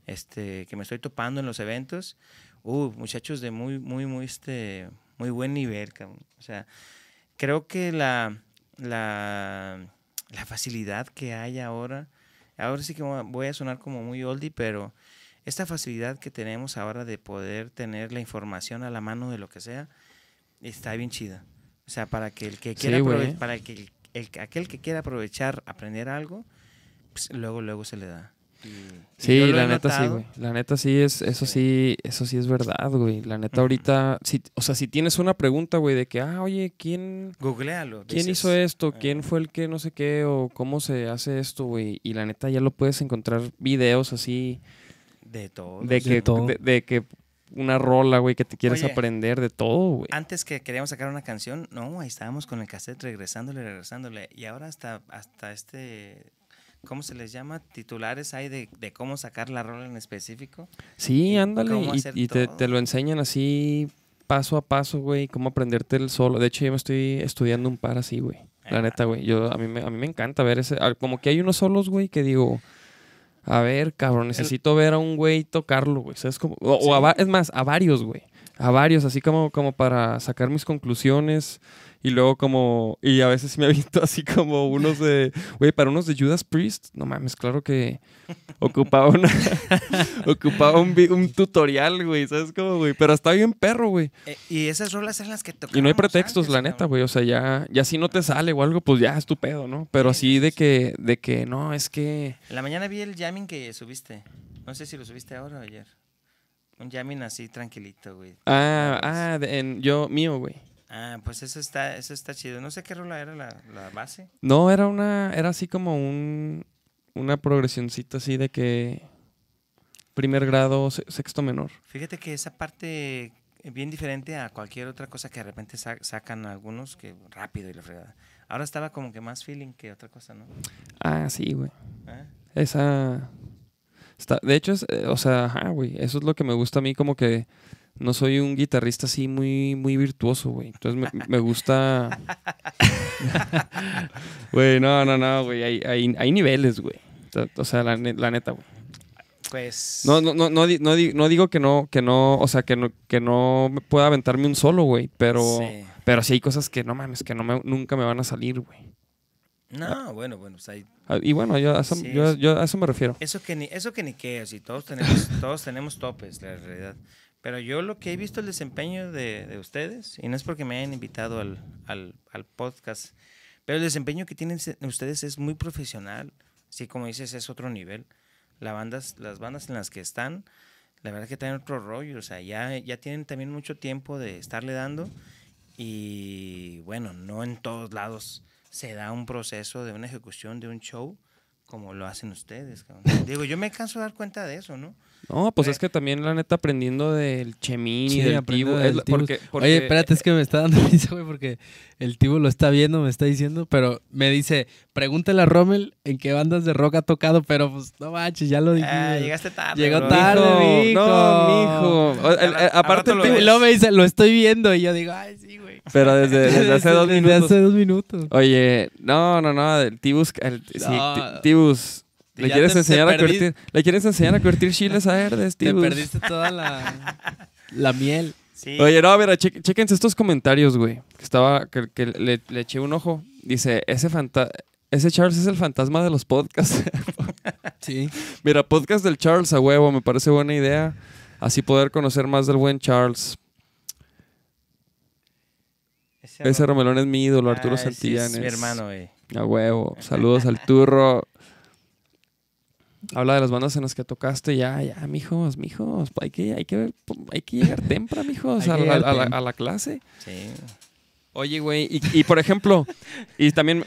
este, que me estoy topando en los eventos. Uh, muchachos de muy, muy, muy, este, muy buen nivel, cabrón. O sea, creo que la, la, la facilidad que hay ahora, ahora sí que voy a sonar como muy oldie, pero esta facilidad que tenemos ahora de poder tener la información a la mano de lo que sea, está bien chida. O sea, para que el que Sí, quiera güey. para que el, el- aquel que quiera aprovechar aprender algo, pues luego luego se le da. Y- Sí, la neta sí, güey. La neta sí es, eso sí, eso sí es verdad, güey. La neta ahorita, si, o sea, si tienes una pregunta, güey, de que, ah, oye, ¿quién, Googlealo. quién dices, hizo esto? "Ah, ¿Quién fue el que no sé qué? O cómo se hace esto, güey. Y la neta ya lo puedes encontrar videos así De todo. de todo. de, de que una rola, güey, que te quieres Oye. aprender de todo, güey. Antes que queríamos sacar una canción, no, ahí estábamos con el cassette regresándole, regresándole. Y ahora hasta, hasta este, ¿cómo se les llama? Titulares hay de, de cómo sacar la rola en específico. Sí, y ándale. Y, y te, lo enseñan así paso a paso, güey, cómo aprenderte el solo. De hecho, yo me estoy estudiando un par así, güey. La neta, güey. Yo, a, mí me, a mí me encanta ver ese. Como que hay unos solos, güey, que digo. A ver, cabrón, necesito ver a un güey tocarlo, güey. ¿Sabes cómo? O, o a Sí. es más, a varios, güey. A varios, así como, como para sacar mis conclusiones. Y luego como... Y a veces me aviento así como unos de... Güey, para unos de Judas Priest. No mames, claro que ocupaba una... ocupaba un, tutorial, güey. ¿Sabes cómo, güey? Pero está bien perro, güey. Eh, y esas rolas eran las que Y no hay pretextos, antes, la neta, güey. O sea, ya, ya si no te sale o algo, pues ya es tu pedo, ¿no? Pero Sí, así de que, de que no, es que. La mañana vi el jamming que subiste. No sé si lo subiste ahora o ayer. Un jamming así tranquilito, güey. Ah, ah, de- en, yo, mío, güey. Ah, pues eso está, eso está chido. No sé qué rola era la, la base. No, era una, era así como un, una progresioncita así de que primer grado, se- sexto menor. Fíjate que esa parte es bien diferente a cualquier otra cosa que de repente sa- sacan algunos que rápido y la fregada. Ahora estaba como que más feeling que otra cosa, ¿no? Ah, sí, güey. ¿Ah? Esa, está, de hecho, es, eh, o sea, ajá, güey. Eso es lo que me gusta a mí, como que no soy un guitarrista así muy, muy virtuoso, güey. Entonces me, me gusta. Güey, no, no, no, güey. Hay, hay, hay niveles, güey. O sea, la, la neta, güey. Pues. No, no, no, no, no, di- no digo que no, que no, o sea, que no, que no pueda aventarme un solo, güey. Pero, Sí. Pero sí hay cosas que no mames, que no me- nunca me van a salir, güey. No, bueno, bueno, pues ahí- Ah, Y bueno, yo a eso, Sí, yo- es- yo a eso me refiero. Eso que ni, eso que ni qué, así todos tenemos, todos tenemos topes, la realidad. Pero yo lo que he visto el desempeño de, de ustedes, y no es porque me hayan invitado al, al, al podcast, pero el desempeño que tienen ustedes es muy profesional. Así como dices, es otro nivel. La bandas, las bandas en las que están, la verdad que tienen otro rollo. O sea, ya, ya tienen también mucho tiempo de estarle dando. Y bueno, no en todos lados se da un proceso de una ejecución de un show como lo hacen ustedes. cabrón. Digo, yo me canso de dar cuenta de eso, ¿no? No, pues es que también la neta aprendiendo del Chemín Sí, y del Tibu. del porque, porque- Oye, espérate, es que me está dando risa, güey, porque el Tibo lo está viendo, me está diciendo, pero me dice, pregúntale a Rommel en qué bandas de rock ha tocado, pero pues no manches, ya lo dijimos. Ah, llegaste tarde. Llegó bro. tarde, mijo. No, mijo. El- el- al aparte el lo Tibu- luego me dice, lo estoy viendo, y yo digo, ay, sí, güey. Pero desde, desde hace dos Desde minutos. hace dos minutos. Oye, no, no, no, el Tibus, el, sí, No. Tibus, le quieres te- enseñar te a perdí- curtir, le quieres enseñar a curtir chiles a verdes, Te Tibus. perdiste toda la, la miel. Sí. Oye, no, mira, che- chéquense estos comentarios, güey. Que estaba, que, que le, le eché un ojo. Dice, ese fanta ese Charles es el fantasma de los podcasts. Sí. mira, podcast del Charles a huevo, me parece buena idea. Así poder conocer más del buen Charles. Ese, Ese Romelón es mi ídolo, Arturo Ah, sí, Santillanes. Es mi hermano, güey. A huevo. Saludos al turro. Habla de las bandas en las que tocaste. Ya, ya, mijos, mijos. Hay que, hay que, ver- hay que llegar temprano, mijos, a, la- llegar a la, temprano. a la clase. Sí. Oye, güey, y, y por ejemplo, y también,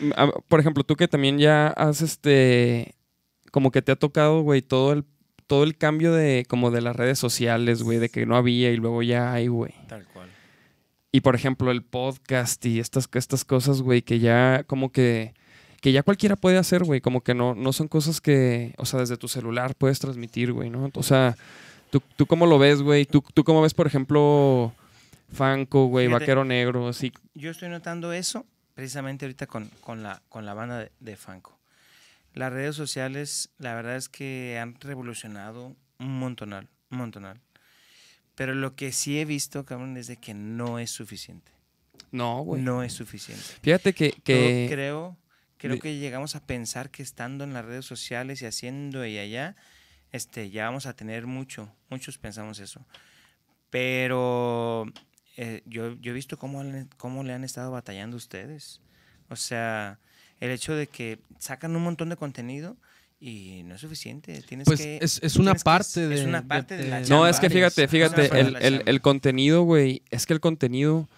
por ejemplo, tú que también ya has este, como que te ha tocado, güey, todo el, todo el cambio de, como de las redes sociales, güey, de que no había y luego ya hay, güey. Tal cual. Y por ejemplo, el podcast y estas, estas cosas, güey, que ya como que, que ya cualquiera puede hacer, güey, como que no, no son cosas que, o sea, desde tu celular puedes transmitir, güey, ¿no? O sea, ¿tú, tú cómo lo ves, güey? ¿Tú, ¿Tú cómo ves, por ejemplo, Fanco, güey, Fíjate. Vaquero Negro, así? Yo estoy notando eso precisamente ahorita con, con la, con la banda de, de Fanco. Las redes sociales, la verdad es que han revolucionado un montonal, un montonal. Pero lo que sí he visto, cabrón, es de que no es suficiente. No, güey. No es suficiente. Fíjate que, Yo que creo, creo que llegamos a pensar que estando en las redes sociales y haciendo y allá, este, ya vamos a tener mucho. Muchos pensamos eso. Pero eh, yo, yo he visto cómo, han- cómo le han estado batallando ustedes. O sea, el hecho de que sacan un montón de contenido y no es suficiente. Tienes Pues que, es, es una tienes que- parte de... Es una parte de, la de- No, chamba. es que fíjate, fíjate, el, el- el contenido, güey, es que el contenido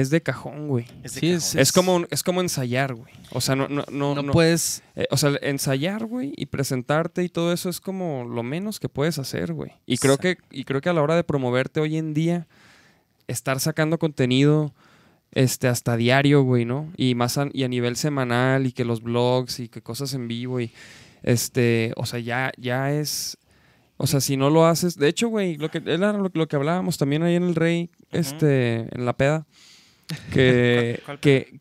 es de cajón, güey. Es de Sí, cajón. es- Es como, un- es como ensayar, güey. O sea, no, no, no, No, no- puedes... eh, o sea, ensayar, güey, y presentarte y todo eso es como lo menos que puedes hacer, güey. Y creo que, y creo que a la hora de promoverte hoy en día, estar sacando contenido este, hasta diario, güey, ¿no? Y más a, y a nivel semanal, y que los blogs, y que cosas en vivo, y este, o sea, ya, ya es. O sea, si no lo haces. De hecho, güey, lo que era lo, lo que hablábamos también ahí en el Rey, este, en la peda. Que, ¿Cuál- cuál que,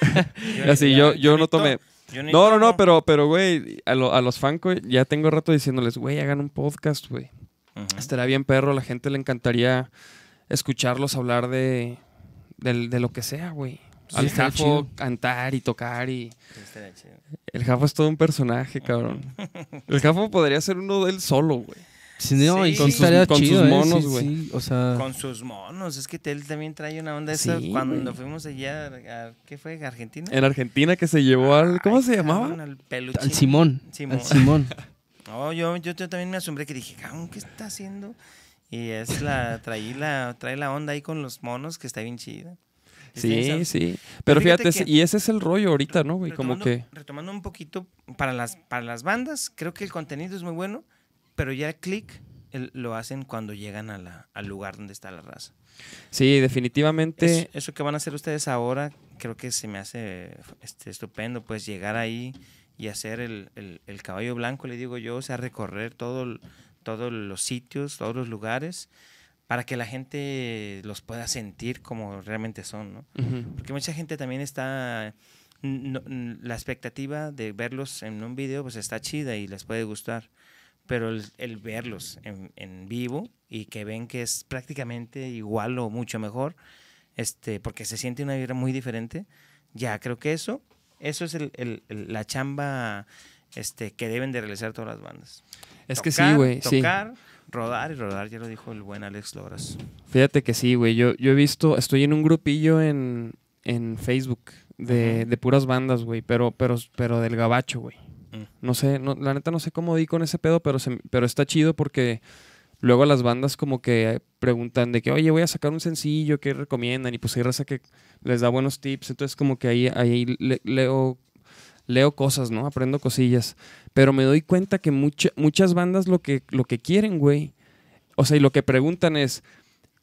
así yo, yo no tomé. No, no, no, pero, pero, güey, a, lo- a los Fanco ya tengo rato diciéndoles, güey, hagan un podcast, güey. Ujú. Estaría bien, perro, la gente le encantaría escucharlos hablar de, de lo que sea, güey. Sí, Al Jafo cantar y tocar y... El Jafo es todo un personaje, cabrón. El Jafo podría ser uno de él solo, güey. Sí, no, y Sí. Con sus- estaría con sus chido, ¿eh? monos, güey. sí, o sea... Con sus monos, es que él también trae una onda esa Sí, cuando fuimos allá a, ¿qué fue? ¿Argentina? En Argentina que se llevó al... ¿Cómo Ay, se llamaba? cabrón, Al peluchín. Al Simón. Simón. Al Simón. No, yo, yo, yo también me asombré que dije, cabrón, ¿qué está haciendo? Y es la, traí la, trae la onda ahí con los monos que está bien chida. Sí, sí. Pero fíjate fíjate, que- y ese es el rollo ahorita, ¿no, güey? Como retomando, que... retomando un poquito, para las, para las bandas, creo que el contenido es muy bueno, pero ya el click el- lo hacen cuando llegan a la- al lugar donde está la raza. Sí, definitivamente... Es- eso que van a hacer ustedes ahora, creo que se me hace este, estupendo, pues llegar ahí y hacer el, el- el caballo blanco, le digo yo, o sea, recorrer todo, todos los sitios, todos los lugares, para que la gente los pueda sentir como realmente son, ¿no? Ujú. Porque mucha gente también está... no- la expectativa de verlos en un video pues está chida y les puede gustar, pero el, el verlos en, en vivo y que ven que es prácticamente igual o mucho mejor, este, porque se siente una vibra muy diferente, ya creo que eso, eso es el- el- la chamba este, que deben de realizar todas las bandas. Es que sí, Tocar, güey, sí. Tocar, rodar y rodar, ya lo dijo el buen Alex Loras. Fíjate que sí, güey. Yo, yo he visto, estoy en un grupillo en, en Facebook de, de puras bandas, güey, pero, pero, pero del gabacho, güey. Mm. No sé, la neta no sé cómo di con ese pedo, pero, se- pero está chido porque luego las bandas como que preguntan de que, oye, voy a sacar un sencillo, ¿qué recomiendan? Y pues hay raza que les da buenos tips, entonces como que ahí, ahí le- leo, leo cosas, ¿no? Aprendo cosillas. Pero me doy cuenta que mucha- muchas bandas lo que, lo que quieren, güey, o sea, y lo que preguntan es,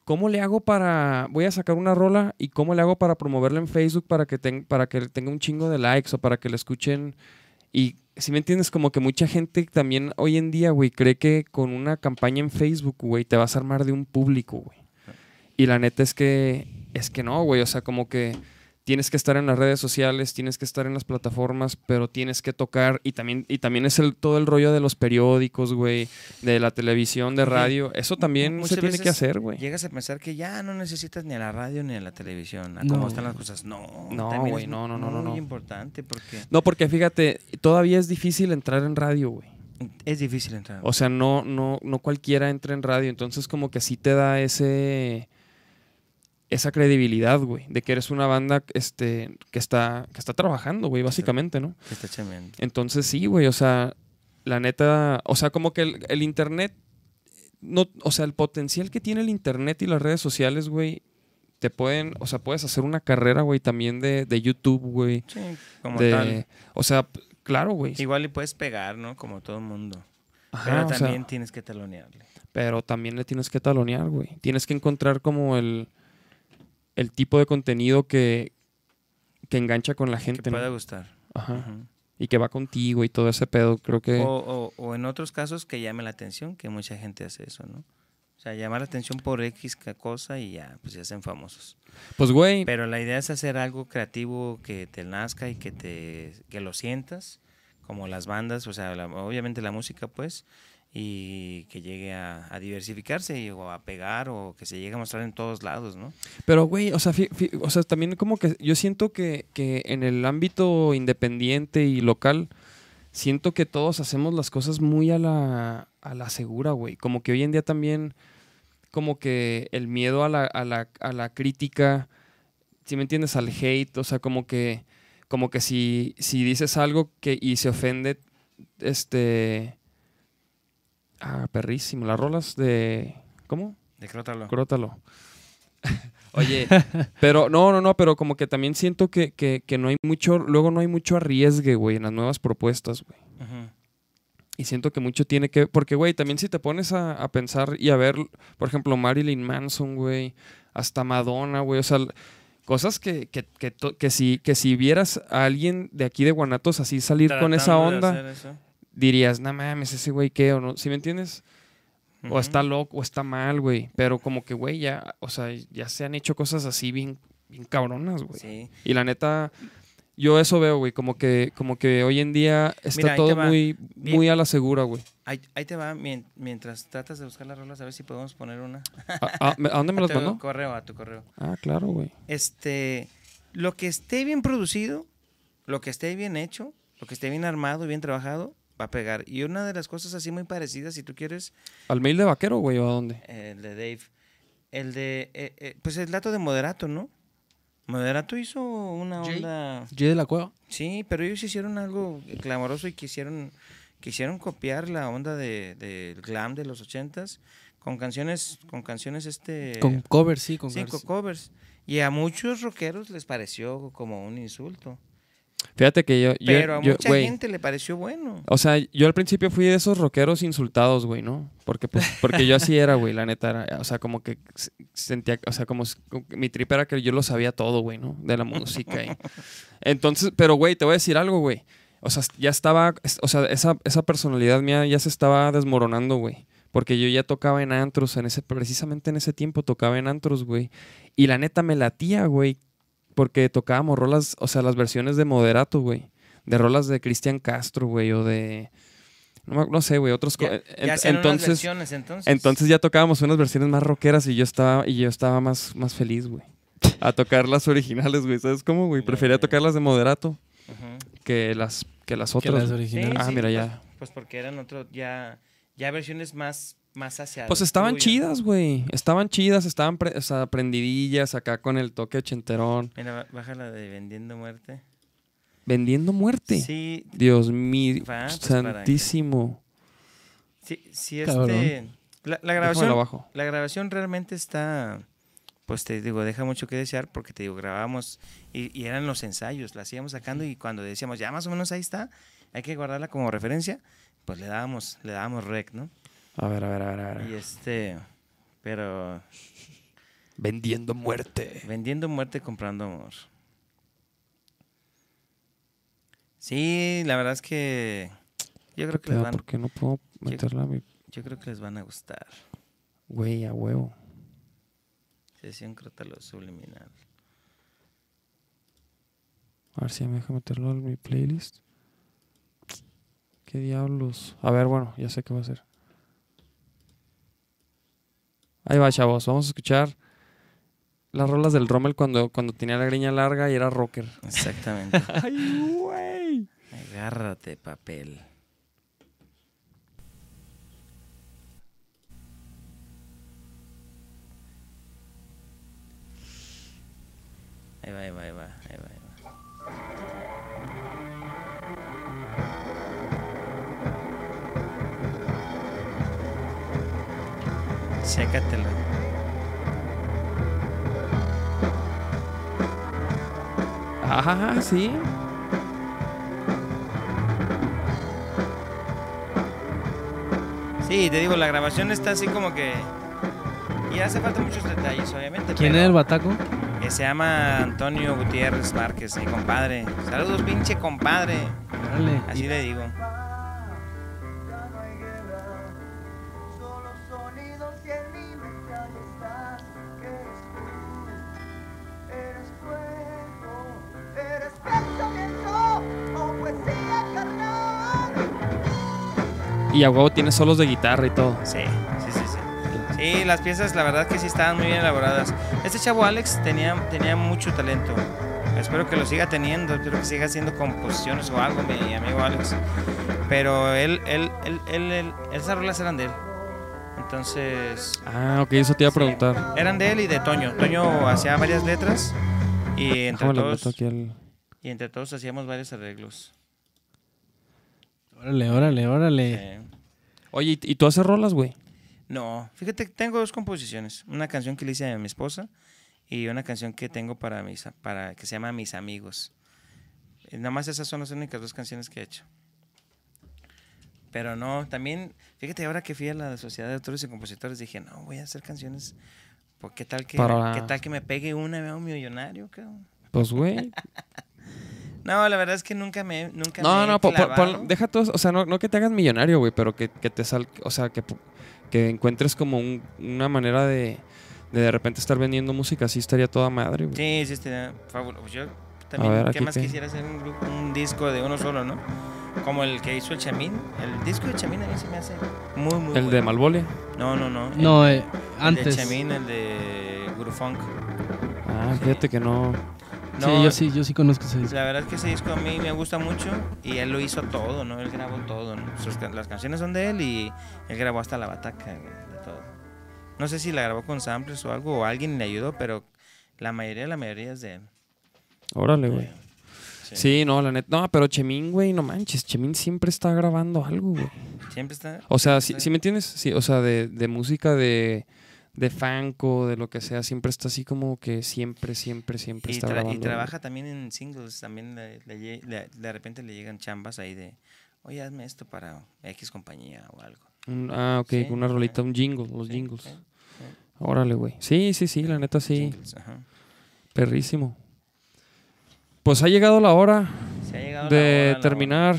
¿cómo le hago para, voy a sacar una rola y cómo le hago para promoverla en Facebook para que, para que tenga un chingo de likes o para que la escuchen? Y si me entiendes, como que mucha gente también hoy en día, güey, cree que con una campaña en Facebook, güey, te vas a armar de un público, güey. Y la neta es que, es que no, güey, o sea, como que tienes que estar en las redes sociales, tienes que estar en las plataformas, pero tienes que tocar y también y también es el todo el rollo de los periódicos, güey, de la televisión, de radio, eso también Muchas se tiene que hacer, güey. Llegas a pensar que ya no necesitas ni a la radio ni a la televisión, a No. cómo están las cosas. No, No, güey, es no, no, no, no, Muy no. importante porque No, porque fíjate, todavía es difícil entrar en radio, güey. es difícil entrar. O sea, no, no, no cualquiera entra en radio. Entonces, como que sí te da ese. Esa credibilidad, güey. De que eres una banda este, que está. que está trabajando, güey, básicamente, ¿no? Que está chambeando. Entonces sí, güey. O sea, la neta. O sea, como que el, el internet. No, o sea, el potencial que tiene el internet y las redes sociales, güey. Te pueden. O sea, puedes hacer una carrera, güey, también de, de YouTube, güey. Sí, como de- tal. O sea, claro, güey. Igual y puedes pegar, ¿no? Como todo el mundo. Ajá, Pero o sea, también tienes que talonearle. pero también le tienes que talonear, güey. Tienes que encontrar como el, el tipo de contenido que, que engancha con la Que gente, ¿no? pueda gustar. Ajá. Y que va contigo y todo ese pedo. Creo que. o, o- o en otros casos que llame la atención, que mucha gente hace eso, ¿no? O sea, llamar la atención por X cosa y ya, pues ya hacen famosos. Pues, güey. Pero la idea es hacer algo creativo que te nazca y que te que lo sientas, como las bandas, o sea, la- obviamente la música, pues, y que llegue a, diversificarse o a pegar o que se llegue a mostrar en todos lados, ¿no? Pero, güey, o sea, o sea, también como que yo siento que, que en el ámbito independiente y local, siento que todos hacemos las cosas muy a la, a la segura, güey. Como que hoy en día también, como que el miedo a la, a la, a la crítica, si me entiendes, al hate, o sea, como que, como que si, si dices algo que, y se ofende, este... Ah, perrísimo. Las rolas de... ¿Cómo? Decrótalo. Crótalo. Oye, pero no, no, no, pero como que también siento que, que, que no hay mucho, luego no hay mucho arriesgue, güey, en las nuevas propuestas, güey. Ujú. Y siento que mucho tiene que, porque, güey, también si te pones a, a pensar y a ver, por ejemplo, Marilyn Manson, güey, hasta Madonna, güey, o sea, cosas que, que, que, to- que si, que si vieras a alguien de aquí de Guanatos así salir con esa de onda. Dirías, no mames, ese güey qué, o no, ¿sí me entiendes? O está loco, o está mal, güey. Pero como que, güey, ya, o sea, ya se han hecho cosas así bien, bien cabronas, güey. Sí. Y la neta, yo eso veo, güey, como que, como que hoy en día está Mira, todo muy, Bien. muy a la segura, güey. Ahí, ahí te va, mien- mientras tratas de buscar las rolas, a ver si podemos poner una. ¿A, a- me- a dónde me A las tu mandó? correo, a tu correo. Ah, claro, güey. Este, lo que esté bien producido, lo que esté bien hecho, lo que esté bien armado y bien trabajado, va a pegar. Y una de las cosas así muy parecidas, si tú quieres, ¿Al mail de vaquero, güey, o a dónde? el de Dave, el de, eh, eh, pues el dato de Moderato, ¿no? Moderato hizo una onda, Jay de la Cueva. sí, pero ellos hicieron algo clamoroso y quisieron, quisieron copiar la onda de, del glam de los ochentas con canciones, con canciones este... Con cover, sí, con Sí, covers. con covers. Y a muchos rockeros les pareció como un insulto. Fíjate que yo, yo- Pero a yo- mucha gente le pareció bueno. O sea, yo al principio fui de esos rockeros insultados, güey, ¿no? Porque, pues, porque yo así era, güey, la neta. Era, o sea, como que sentía, o sea, como, como mi trip era que yo lo sabía todo, güey, ¿no? De la música. y- Entonces, pero, güey, te voy a decir algo, güey. O sea, ya estaba, es- o sea, esa, esa personalidad mía ya se estaba desmoronando, güey. Porque yo ya tocaba en antros, en ese, precisamente en ese tiempo tocaba en antros, güey. Y la neta me latía, güey. Porque tocábamos rolas, o sea, las versiones de Moderato, güey. De rolas de Cristian Castro, güey, o de... No, sé, güey, otros... Ya, en- ya unas entonces, versiones, entonces. entonces ya tocábamos unas versiones más rockeras y yo estaba, y yo estaba más, más feliz, güey. a tocar las originales, güey. ¿Sabes cómo, güey? Prefería ya. tocar las de moderato Ujú. que las, que las Que otras. las originales. Ah, mira, pues, ya. Pues porque eran otro, ya, ya versiones más, más hacia. Pues estaban tuyo. chidas, güey. Estaban chidas, estaban pre- o sea, prendidillas acá con el toque ochenterón. Mira, ba- baja la de Vendiendo Muerte. Vendiendo muerte. Sí, Dios mío, Va, pues, santísimo. sí, sí, este. La, la grabación. abajo. La grabación realmente está. Pues te digo, deja mucho que desear porque te digo, grabamos y, y eran los ensayos, la hacíamos sacando y cuando decíamos, ya más o menos ahí está, hay que guardarla como referencia, pues le dábamos, le dábamos rec, ¿no? A ver, a ver, a ver, a ver. Y este, pero Vendiendo muerte. vendiendo muerte, comprando amor. Sí, la verdad es que yo creo que les van, ¿Por qué no puedo meterla a mi yo creo que les van a gustar. güey a huevo? Sesión Crótalo Subliminal. A ver si me deja meterlo en mi playlist. ¿Qué diablos? A ver, bueno, ya sé qué va a hacer. Ahí va, chavos. Vamos a escuchar las rolas del Rommel cuando, cuando tenía la greña larga y era rocker. Exactamente. ¡Ay, güey! Agárrate, papel. Ahí va, ahí va, ahí va, ahí va, ahí va. Chécatelo. Ajá, sí. Sí, te digo, la grabación está así como que... Y hace falta muchos detalles, obviamente. ¿Quién era el bataco? que se llama Antonio Gutiérrez Márquez, mi compadre. Saludos, pinche compadre. Órale. Así le digo. Y a huevo tiene solos de guitarra y todo. Sí, sí, sí, sí. Sí, las piezas la verdad que sí estaban muy bien elaboradas. Este chavo Alex tenía, tenía mucho talento. Espero que lo siga teniendo, espero que siga haciendo composiciones o algo, mi amigo Alex. Pero él, él, él, él, él- esas rolas eran de él. Entonces, Ah, ok, eso te iba a Sí. preguntar. eran de él y de Toño. Toño hacía varias letras y entre Déjame todos, aquí al... y entre todos hacíamos varios arreglos. Órale, órale, órale. Eh, Oye, ¿y- ¿y tú haces rolas, güey? No, fíjate, que tengo dos composiciones. Una canción que le hice a mi esposa y una canción que tengo para mis, para que se llama Mis Amigos. Y nada más esas son las únicas dos canciones que he hecho. Pero no, también, fíjate, ahora que fui a la Sociedad de Autores y Compositores, dije, no, voy a hacer canciones. ¿Por qué tal que, Para- qué tal que me pegue una, me hago millonario, cabrón? Pues, güey. No, la verdad es que nunca me, nunca me No, he no, po- deja todo, o sea, no, no que te hagas millonario, güey, pero que, que te sal, o sea, que, que encuentres como un- una manera de, de de repente estar vendiendo música, así estaría toda madre, güey. Sí, sí, estaría fabuloso. Yo también, ver, ¿qué más qué. quisiera hacer un, grupo- un disco de uno solo, no? Como el que hizo el Chamín. El disco de Chamín a mí se me hace muy, muy El de. Malvole. No, no, no. el- No, eh, El antes. de Chamín, el de Gurufunk. Ah, Sí. fíjate que no. Sí, No, yo sí, yo sí conozco ese disco. La verdad es que ese disco a mí me gusta mucho y él lo hizo todo, ¿no? Él grabó todo, ¿no? Sus las canciones son de él y él grabó hasta la bataca, güey, de todo. No sé si la grabó con samples o algo o alguien le ayudó, pero la mayoría, la mayoría es de él. Órale, güey. Sí. Sí, no, la neta. No, pero Chemín, güey, no manches. Chemín siempre está grabando algo, güey. Siempre está. O sea, ¿sí, sí me entiendes? Sí, o sea, de, de música de, de fanco, de lo que sea, siempre está así como que siempre, siempre, siempre Y, está tra- y grabando. trabaja también en singles, también le- le lle- le- de repente le llegan chambas ahí de, oye, hazme esto para X compañía o algo. Un- ah, ok, Sí, una rolita, un jingle, los Sí, jingles. sí, Órale, güey. Sí, sí, sí, la neta sí. Jingles, ajá. Perrísimo. Pues ha llegado la hora Se ha llegado la de hora, terminar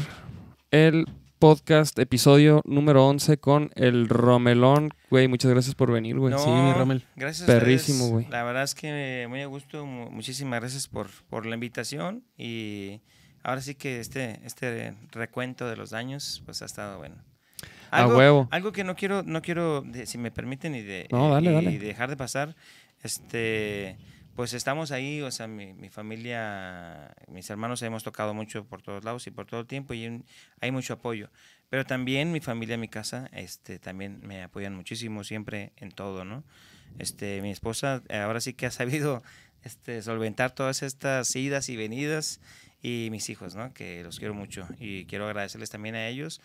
el podcast, episodio número 11 con el Romelón. Güey, muchas gracias por venir, güey. No, Sí, mi Rommel. Gracias. a Perrísimo, güey. La verdad es que muy a gusto. mu- Muchísimas gracias por, por la invitación. Y ahora sí que este, este recuento de los daños, pues ha estado bueno. A huevo. Algo que no quiero, no quiero, si me permiten, y de No, dale, y dale. dejar de pasar, este, pues estamos ahí, o sea, mi, mi familia, mis hermanos hemos tocado mucho por todos lados y por todo el tiempo y hay mucho apoyo. Pero también mi familia, mi casa, este, también me apoyan muchísimo siempre en todo, ¿no? Este, mi esposa eh, ahora sí que ha sabido este, solventar todas estas idas y venidas y mis hijos, ¿no? Que los quiero mucho y quiero agradecerles también a ellos,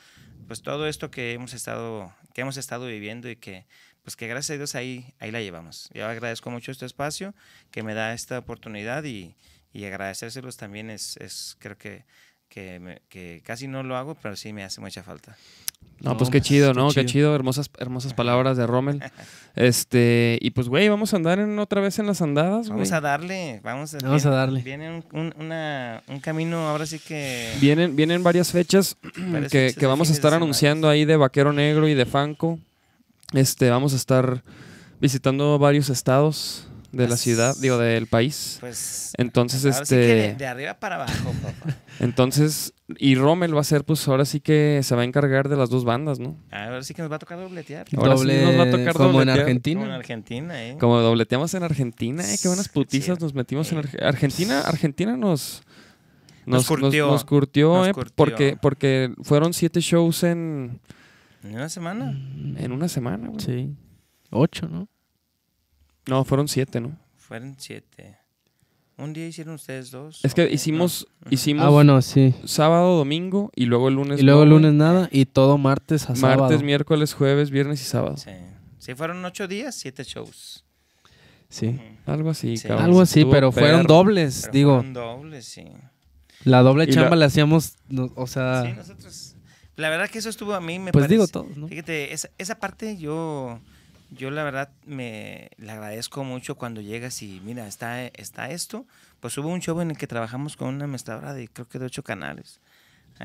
pues todo esto que hemos estado, que hemos estado viviendo y que, pues que gracias a Dios ahí, ahí la llevamos. Yo agradezco mucho este espacio que me da esta oportunidad y, y agradecérselos también es, es creo que, que, me- que casi no lo hago, pero sí me hace mucha falta. No, No, pues qué chido, ¿no? Qué chido. chido, hermosas, hermosas palabras de Rommel. Este, y pues, güey, vamos a andar en, otra vez en las andadas. Vamos a darle, vamos a, Vamos a viene- darle. Viene un, un- una- un camino ahora sí que... Vienen, vienen varias fechas varias que, fechas que vamos a estar anunciando ahí de Vaquero Negro y de Fanco. Este, vamos a estar visitando varios estados de la As- ciudad, digo, del país. Pues, Entonces, ahora sí que de, este, de arriba para abajo, papá. entonces, y Rommel va a ser, pues ahora sí que se va a encargar de las dos bandas, ¿no? Ahora sí que nos va a tocar dobletear. Ahora sí nos va a tocar como en dobletear. Argentina. Como en Argentina, ¿eh? Como dobleteamos en Argentina, eh, qué buenas putizas sí. nos metimos en Sí. Arge- Argentina. Argentina nos Nos curtió. nos curtió, Nos eh, curtió. porque porque fueron siete shows en, ¿En una semana? en una semana. güey. Sí. Ocho, ¿no? No, fueron siete, ¿no? Fueron siete. ¿Un día hicieron ustedes dos? Es que hicimos No. hicimos Ah, bueno, sí. sábado, domingo y luego el lunes. Y luego el lunes nada y todo martes a sábado. martes, miércoles, jueves, viernes y sábado. Sí. Sí, fueron ocho días, siete shows. Sí. Algo así, Sí. cabrón. Algo así, pero fueron dobles. Pero digo, fueron dobles, sí. la doble Y la- chamba la hacíamos, no, o sea, Sí, nosotros... La verdad que eso estuvo a mí, me pues parece... digo todos, ¿no? Fíjate, esa, esa parte yo, yo la verdad me le agradezco mucho cuando llegas y mira, está, está esto. Pues hubo un show en el que trabajamos con una mezcladora de creo que de ocho canales.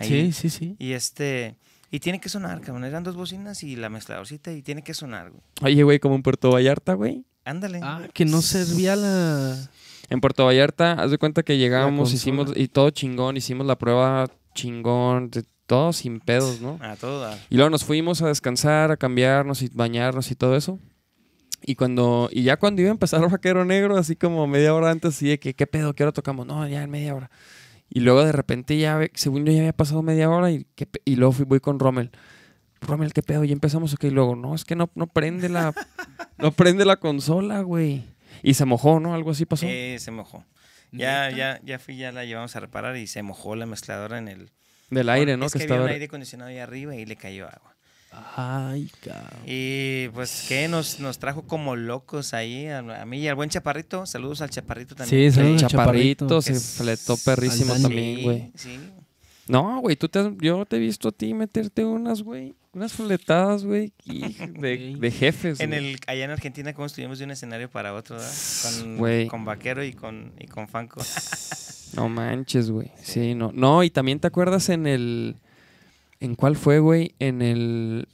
Sí, sí, sí. Y este, y tiene que sonar, cabrón. Eran dos bocinas y la mezcladorcita y tiene que sonar, güey. Oye, güey, como en Puerto Vallarta, güey. Ándale. Ah, que no servía la... En Puerto Vallarta, haz de cuenta que llegamos, consola. hicimos y todo chingón, hicimos la prueba chingón, de- todo sin pedos, ¿no? A todo dar. Y luego nos fuimos a descansar, a cambiarnos y bañarnos y todo eso. Y cuando y ya cuando iba a empezar Vaquero Negro, así como media hora antes, así de que, ¿qué pedo? ¿Qué hora tocamos? No, ya en media hora. Y luego de repente ya, según yo ya había pasado media hora y, ¿qué pe- y luego fui, voy con Rommel. Rommel, ¿qué pedo? Y empezamos, ok, y luego, no, es que no, no prende la, no prende la consola, güey. Y se mojó, ¿no? Algo así pasó. Eh, se mojó. Ya, ya, ya fui, ya la llevamos a reparar y se mojó la mezcladora en el... Del aire, ¿no? Es que que, había estaba... un aire acondicionado ahí arriba y le cayó agua. Ay, cabrón. Y pues que nos, nos trajo como locos ahí, a, a mí y al buen Chaparrito. Saludos al Chaparrito también. Sí, saludos al chaparrito, Chaparrito. se Es- fletó perrísimo también, güey. Sí, No, güey, tú te has- yo te he visto a ti meterte unas, güey, unas fletadas, güey, de, de jefes. En el, allá en Argentina, como estuvimos de un escenario para otro, ¿verdad? Con, Güey. con Vaquero y con, y con Fanco. No manches, güey. Sí, no. No, y también te acuerdas en el. ¿En cuál fue, güey? En el.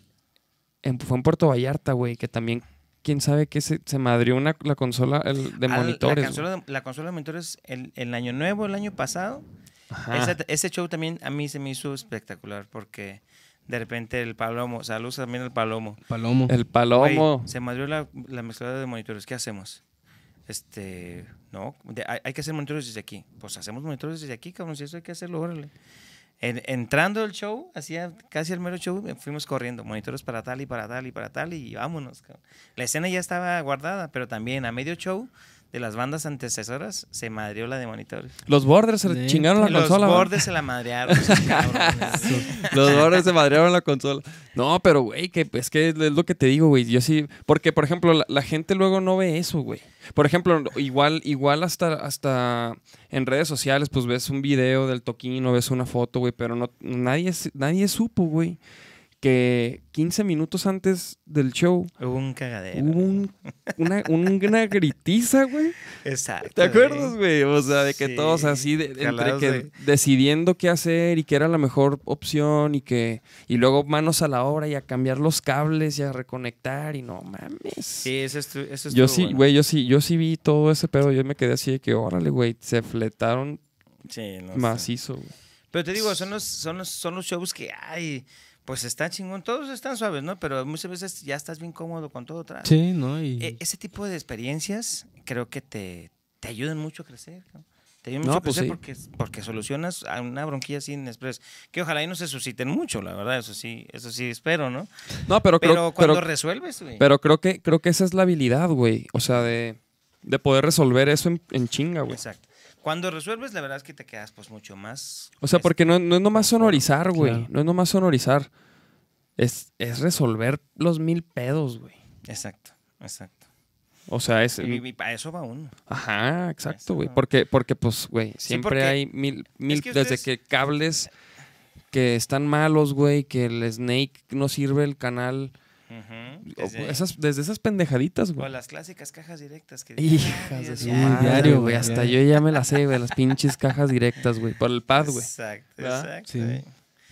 En, fue en Puerto Vallarta, güey, que también. Quién sabe qué se, se madrió una, la consola el- de Ah, monitores. La consola, de, la consola de monitores, el, el año nuevo, el año pasado. Ajá. Ese, ese show también a mí se me hizo espectacular porque de repente el Palomo, saludos también al Palomo. Palomo. El palomo. Güey, se madrió la, la mezcladora de monitores. ¿Qué hacemos? Este, no, de- hay, hay que hacer monitores desde aquí. Pues hacemos monitores desde aquí, cabrón. Si eso hay que hacerlo, órale. En- entrando el show, hacía casi el mero show, fuimos corriendo. Monitores para tal y para tal y para tal y vámonos, cabrón. La escena ya estaba guardada, pero también a medio show de las bandas antecesoras se madrió la de monitores. Los borders se chingaron la Los consola. ¿va? bordes se la madrearon. Los dólares se madrearon la consola. No, pero, güey, que es que es lo que te digo, güey. Yo sí. Porque, por ejemplo, la, la gente luego no ve eso, güey. Por ejemplo, igual, igual hasta, hasta en redes sociales, pues ves un video del toquín o ves una foto, güey. Pero no, nadie, nadie supo, güey, que 15 minutos antes del show Hubo un cagadero. hubo un- una, una gritiza, güey. Exacto. ¿Te acuerdas, güey? O sea, de que Sí, todos así, de- entre que de- decidiendo qué hacer y qué era la mejor opción y que y luego manos a la obra y a cambiar los cables y a reconectar y no mames. Sí, eso, estu- eso yo estuvo sí, bueno. güey, yo sí, yo sí vi todo ese pedo. Yo me quedé así de que, órale, güey, se fletaron Sí, no sé. macizo, güey. Pero te digo, son los, son los, son los shows que hay. Pues está chingón. Todos están suaves, ¿no? Pero muchas veces ya estás bien cómodo con todo atrás. Sí, ¿no? Y E- ese tipo de experiencias creo que te, te ayudan mucho a crecer. cabrón. Te ayudan No, mucho a pues crecer sí. porque, porque solucionas a una bronquilla sin express. Que ojalá y no se susciten mucho, la verdad, eso sí, eso sí espero, ¿no? No, pero, Pero, creo, cuando pero, resuelves, güey. pero creo que creo que esa es la habilidad, güey. O sea, de, de poder resolver eso en, en chinga, güey. Exacto. Cuando resuelves, la verdad es que te quedas pues mucho más. O sea, porque no, no es nomás sonorizar, güey. Claro. No es nomás sonorizar. Es, es resolver los mil pedos, güey. Exacto, exacto. O sea, es... Y, para eso va uno. Ajá, exacto, güey. Porque, porque, pues, güey, siempre porque hay mil, mil que desde que cables que están malos, güey, que el Snake no sirve el canal. O- desde- esas, desde esas pendejaditas, o güey. las clásicas cajas directas que Hijas de su diario, güey. Hasta yo ya me las sé, güey. Las pinches cajas directas, güey. Por el pad, güey. Exacto, ¿Verdad? exacto. Sí. güey.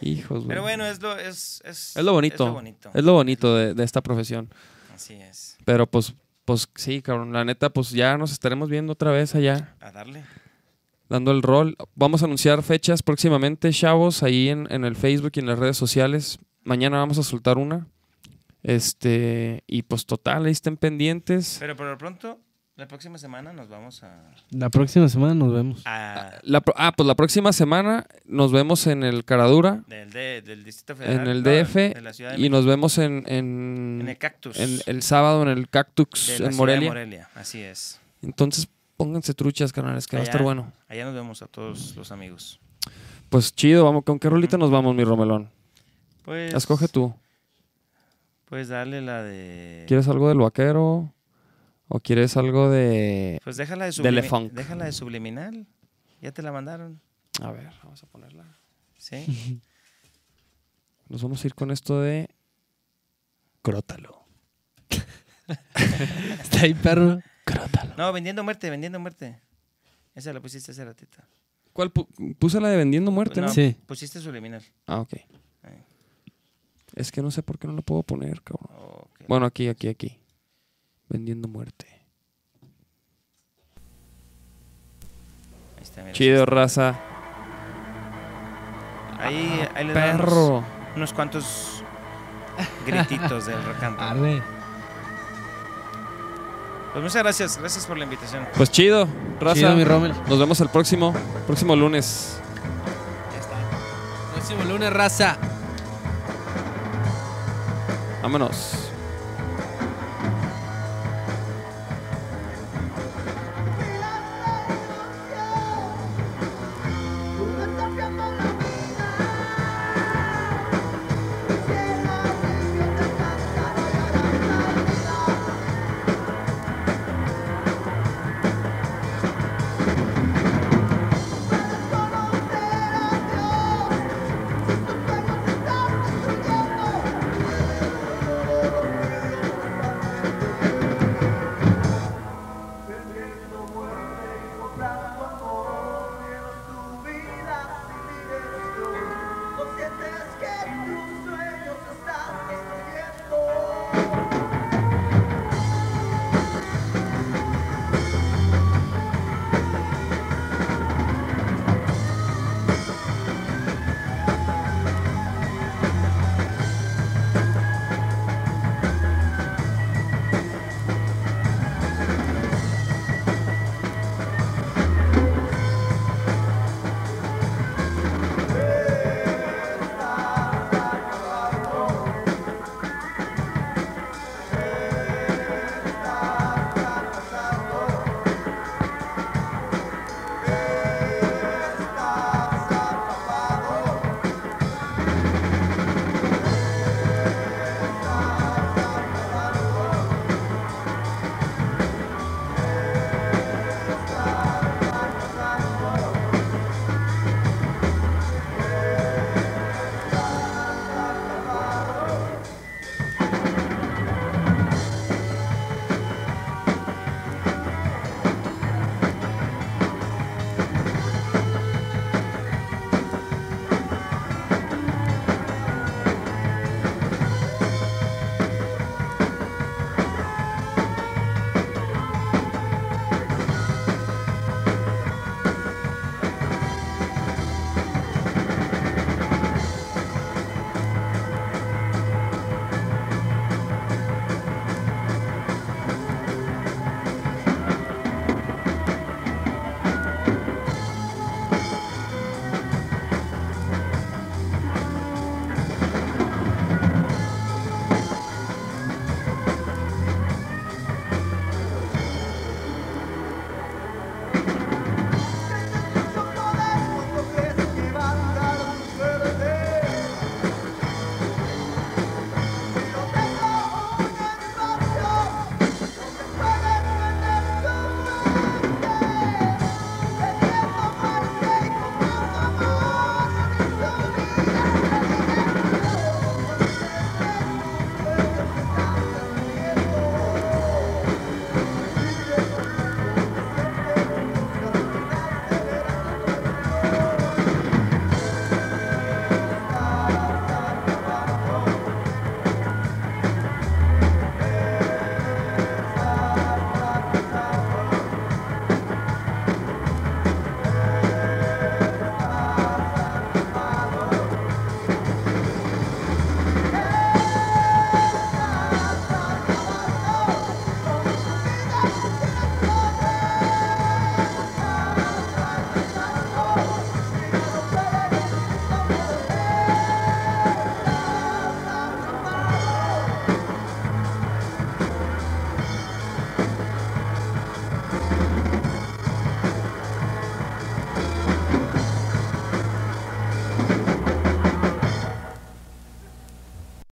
Hijos, güey. Pero bueno, es lo, es, es, Es lo bonito. Es lo bonito. Es lo bonito de, de esta profesión. Así es. Pero pues, pues sí, cabrón. La neta, pues ya nos estaremos viendo otra vez allá, A darle. dando el rol. Vamos a anunciar fechas próximamente, chavos, ahí en, en el Facebook y en las redes sociales. Mañana vamos a soltar una. Este, y pues total, ahí estén pendientes. Pero por lo pronto, la próxima semana nos vamos a. La próxima semana nos vemos. a La pro- ah, pues la próxima semana nos vemos en el Caradura, del, de- del Distrito Federal. en el no, DF, de la Ciudad de y nos vemos en, en, en el Cactus. en el sábado en el Cactus de la en ciudad de Morelia. Morelia. Así es. Entonces, pónganse truchas, canales, que va a estar bueno. Allá nos vemos a todos los amigos. Pues chido, vamos, ¿con qué rolita nos vamos, mi Romelón? Pues. Escoge tú. Pues darle la de. ¿Quieres algo del vaquero? ¿O quieres algo de...? Pues déjala de, de sublimi- Funk? déjala de subliminal. Ya te la mandaron. A ver, vamos a ponerla. Sí. Nos vamos a ir con esto de... Crótalo. Está ahí, perro. Crótalo. No, vendiendo muerte, vendiendo muerte. Esa la pusiste hace ratito. ¿Cuál? pu- puse la de Vendiendo Muerte, ¿no? No, Sí. Pusiste subliminal. Ah, ok. Es que no sé por qué no lo puedo poner, cabrón. Bueno, aquí, aquí, aquí. Vendiendo Muerte. Ahí está, mira. Chido, raza. Ahí, ahí le damos Perro. unos cuantos grititos del rock and roll. Arre. Pues muchas gracias, gracias por la invitación. Pues chido, raza. Chido, mi Rommel. Nos vemos el próximo, próximo lunes. Ya está. Próximo lunes, raza. Vámonos.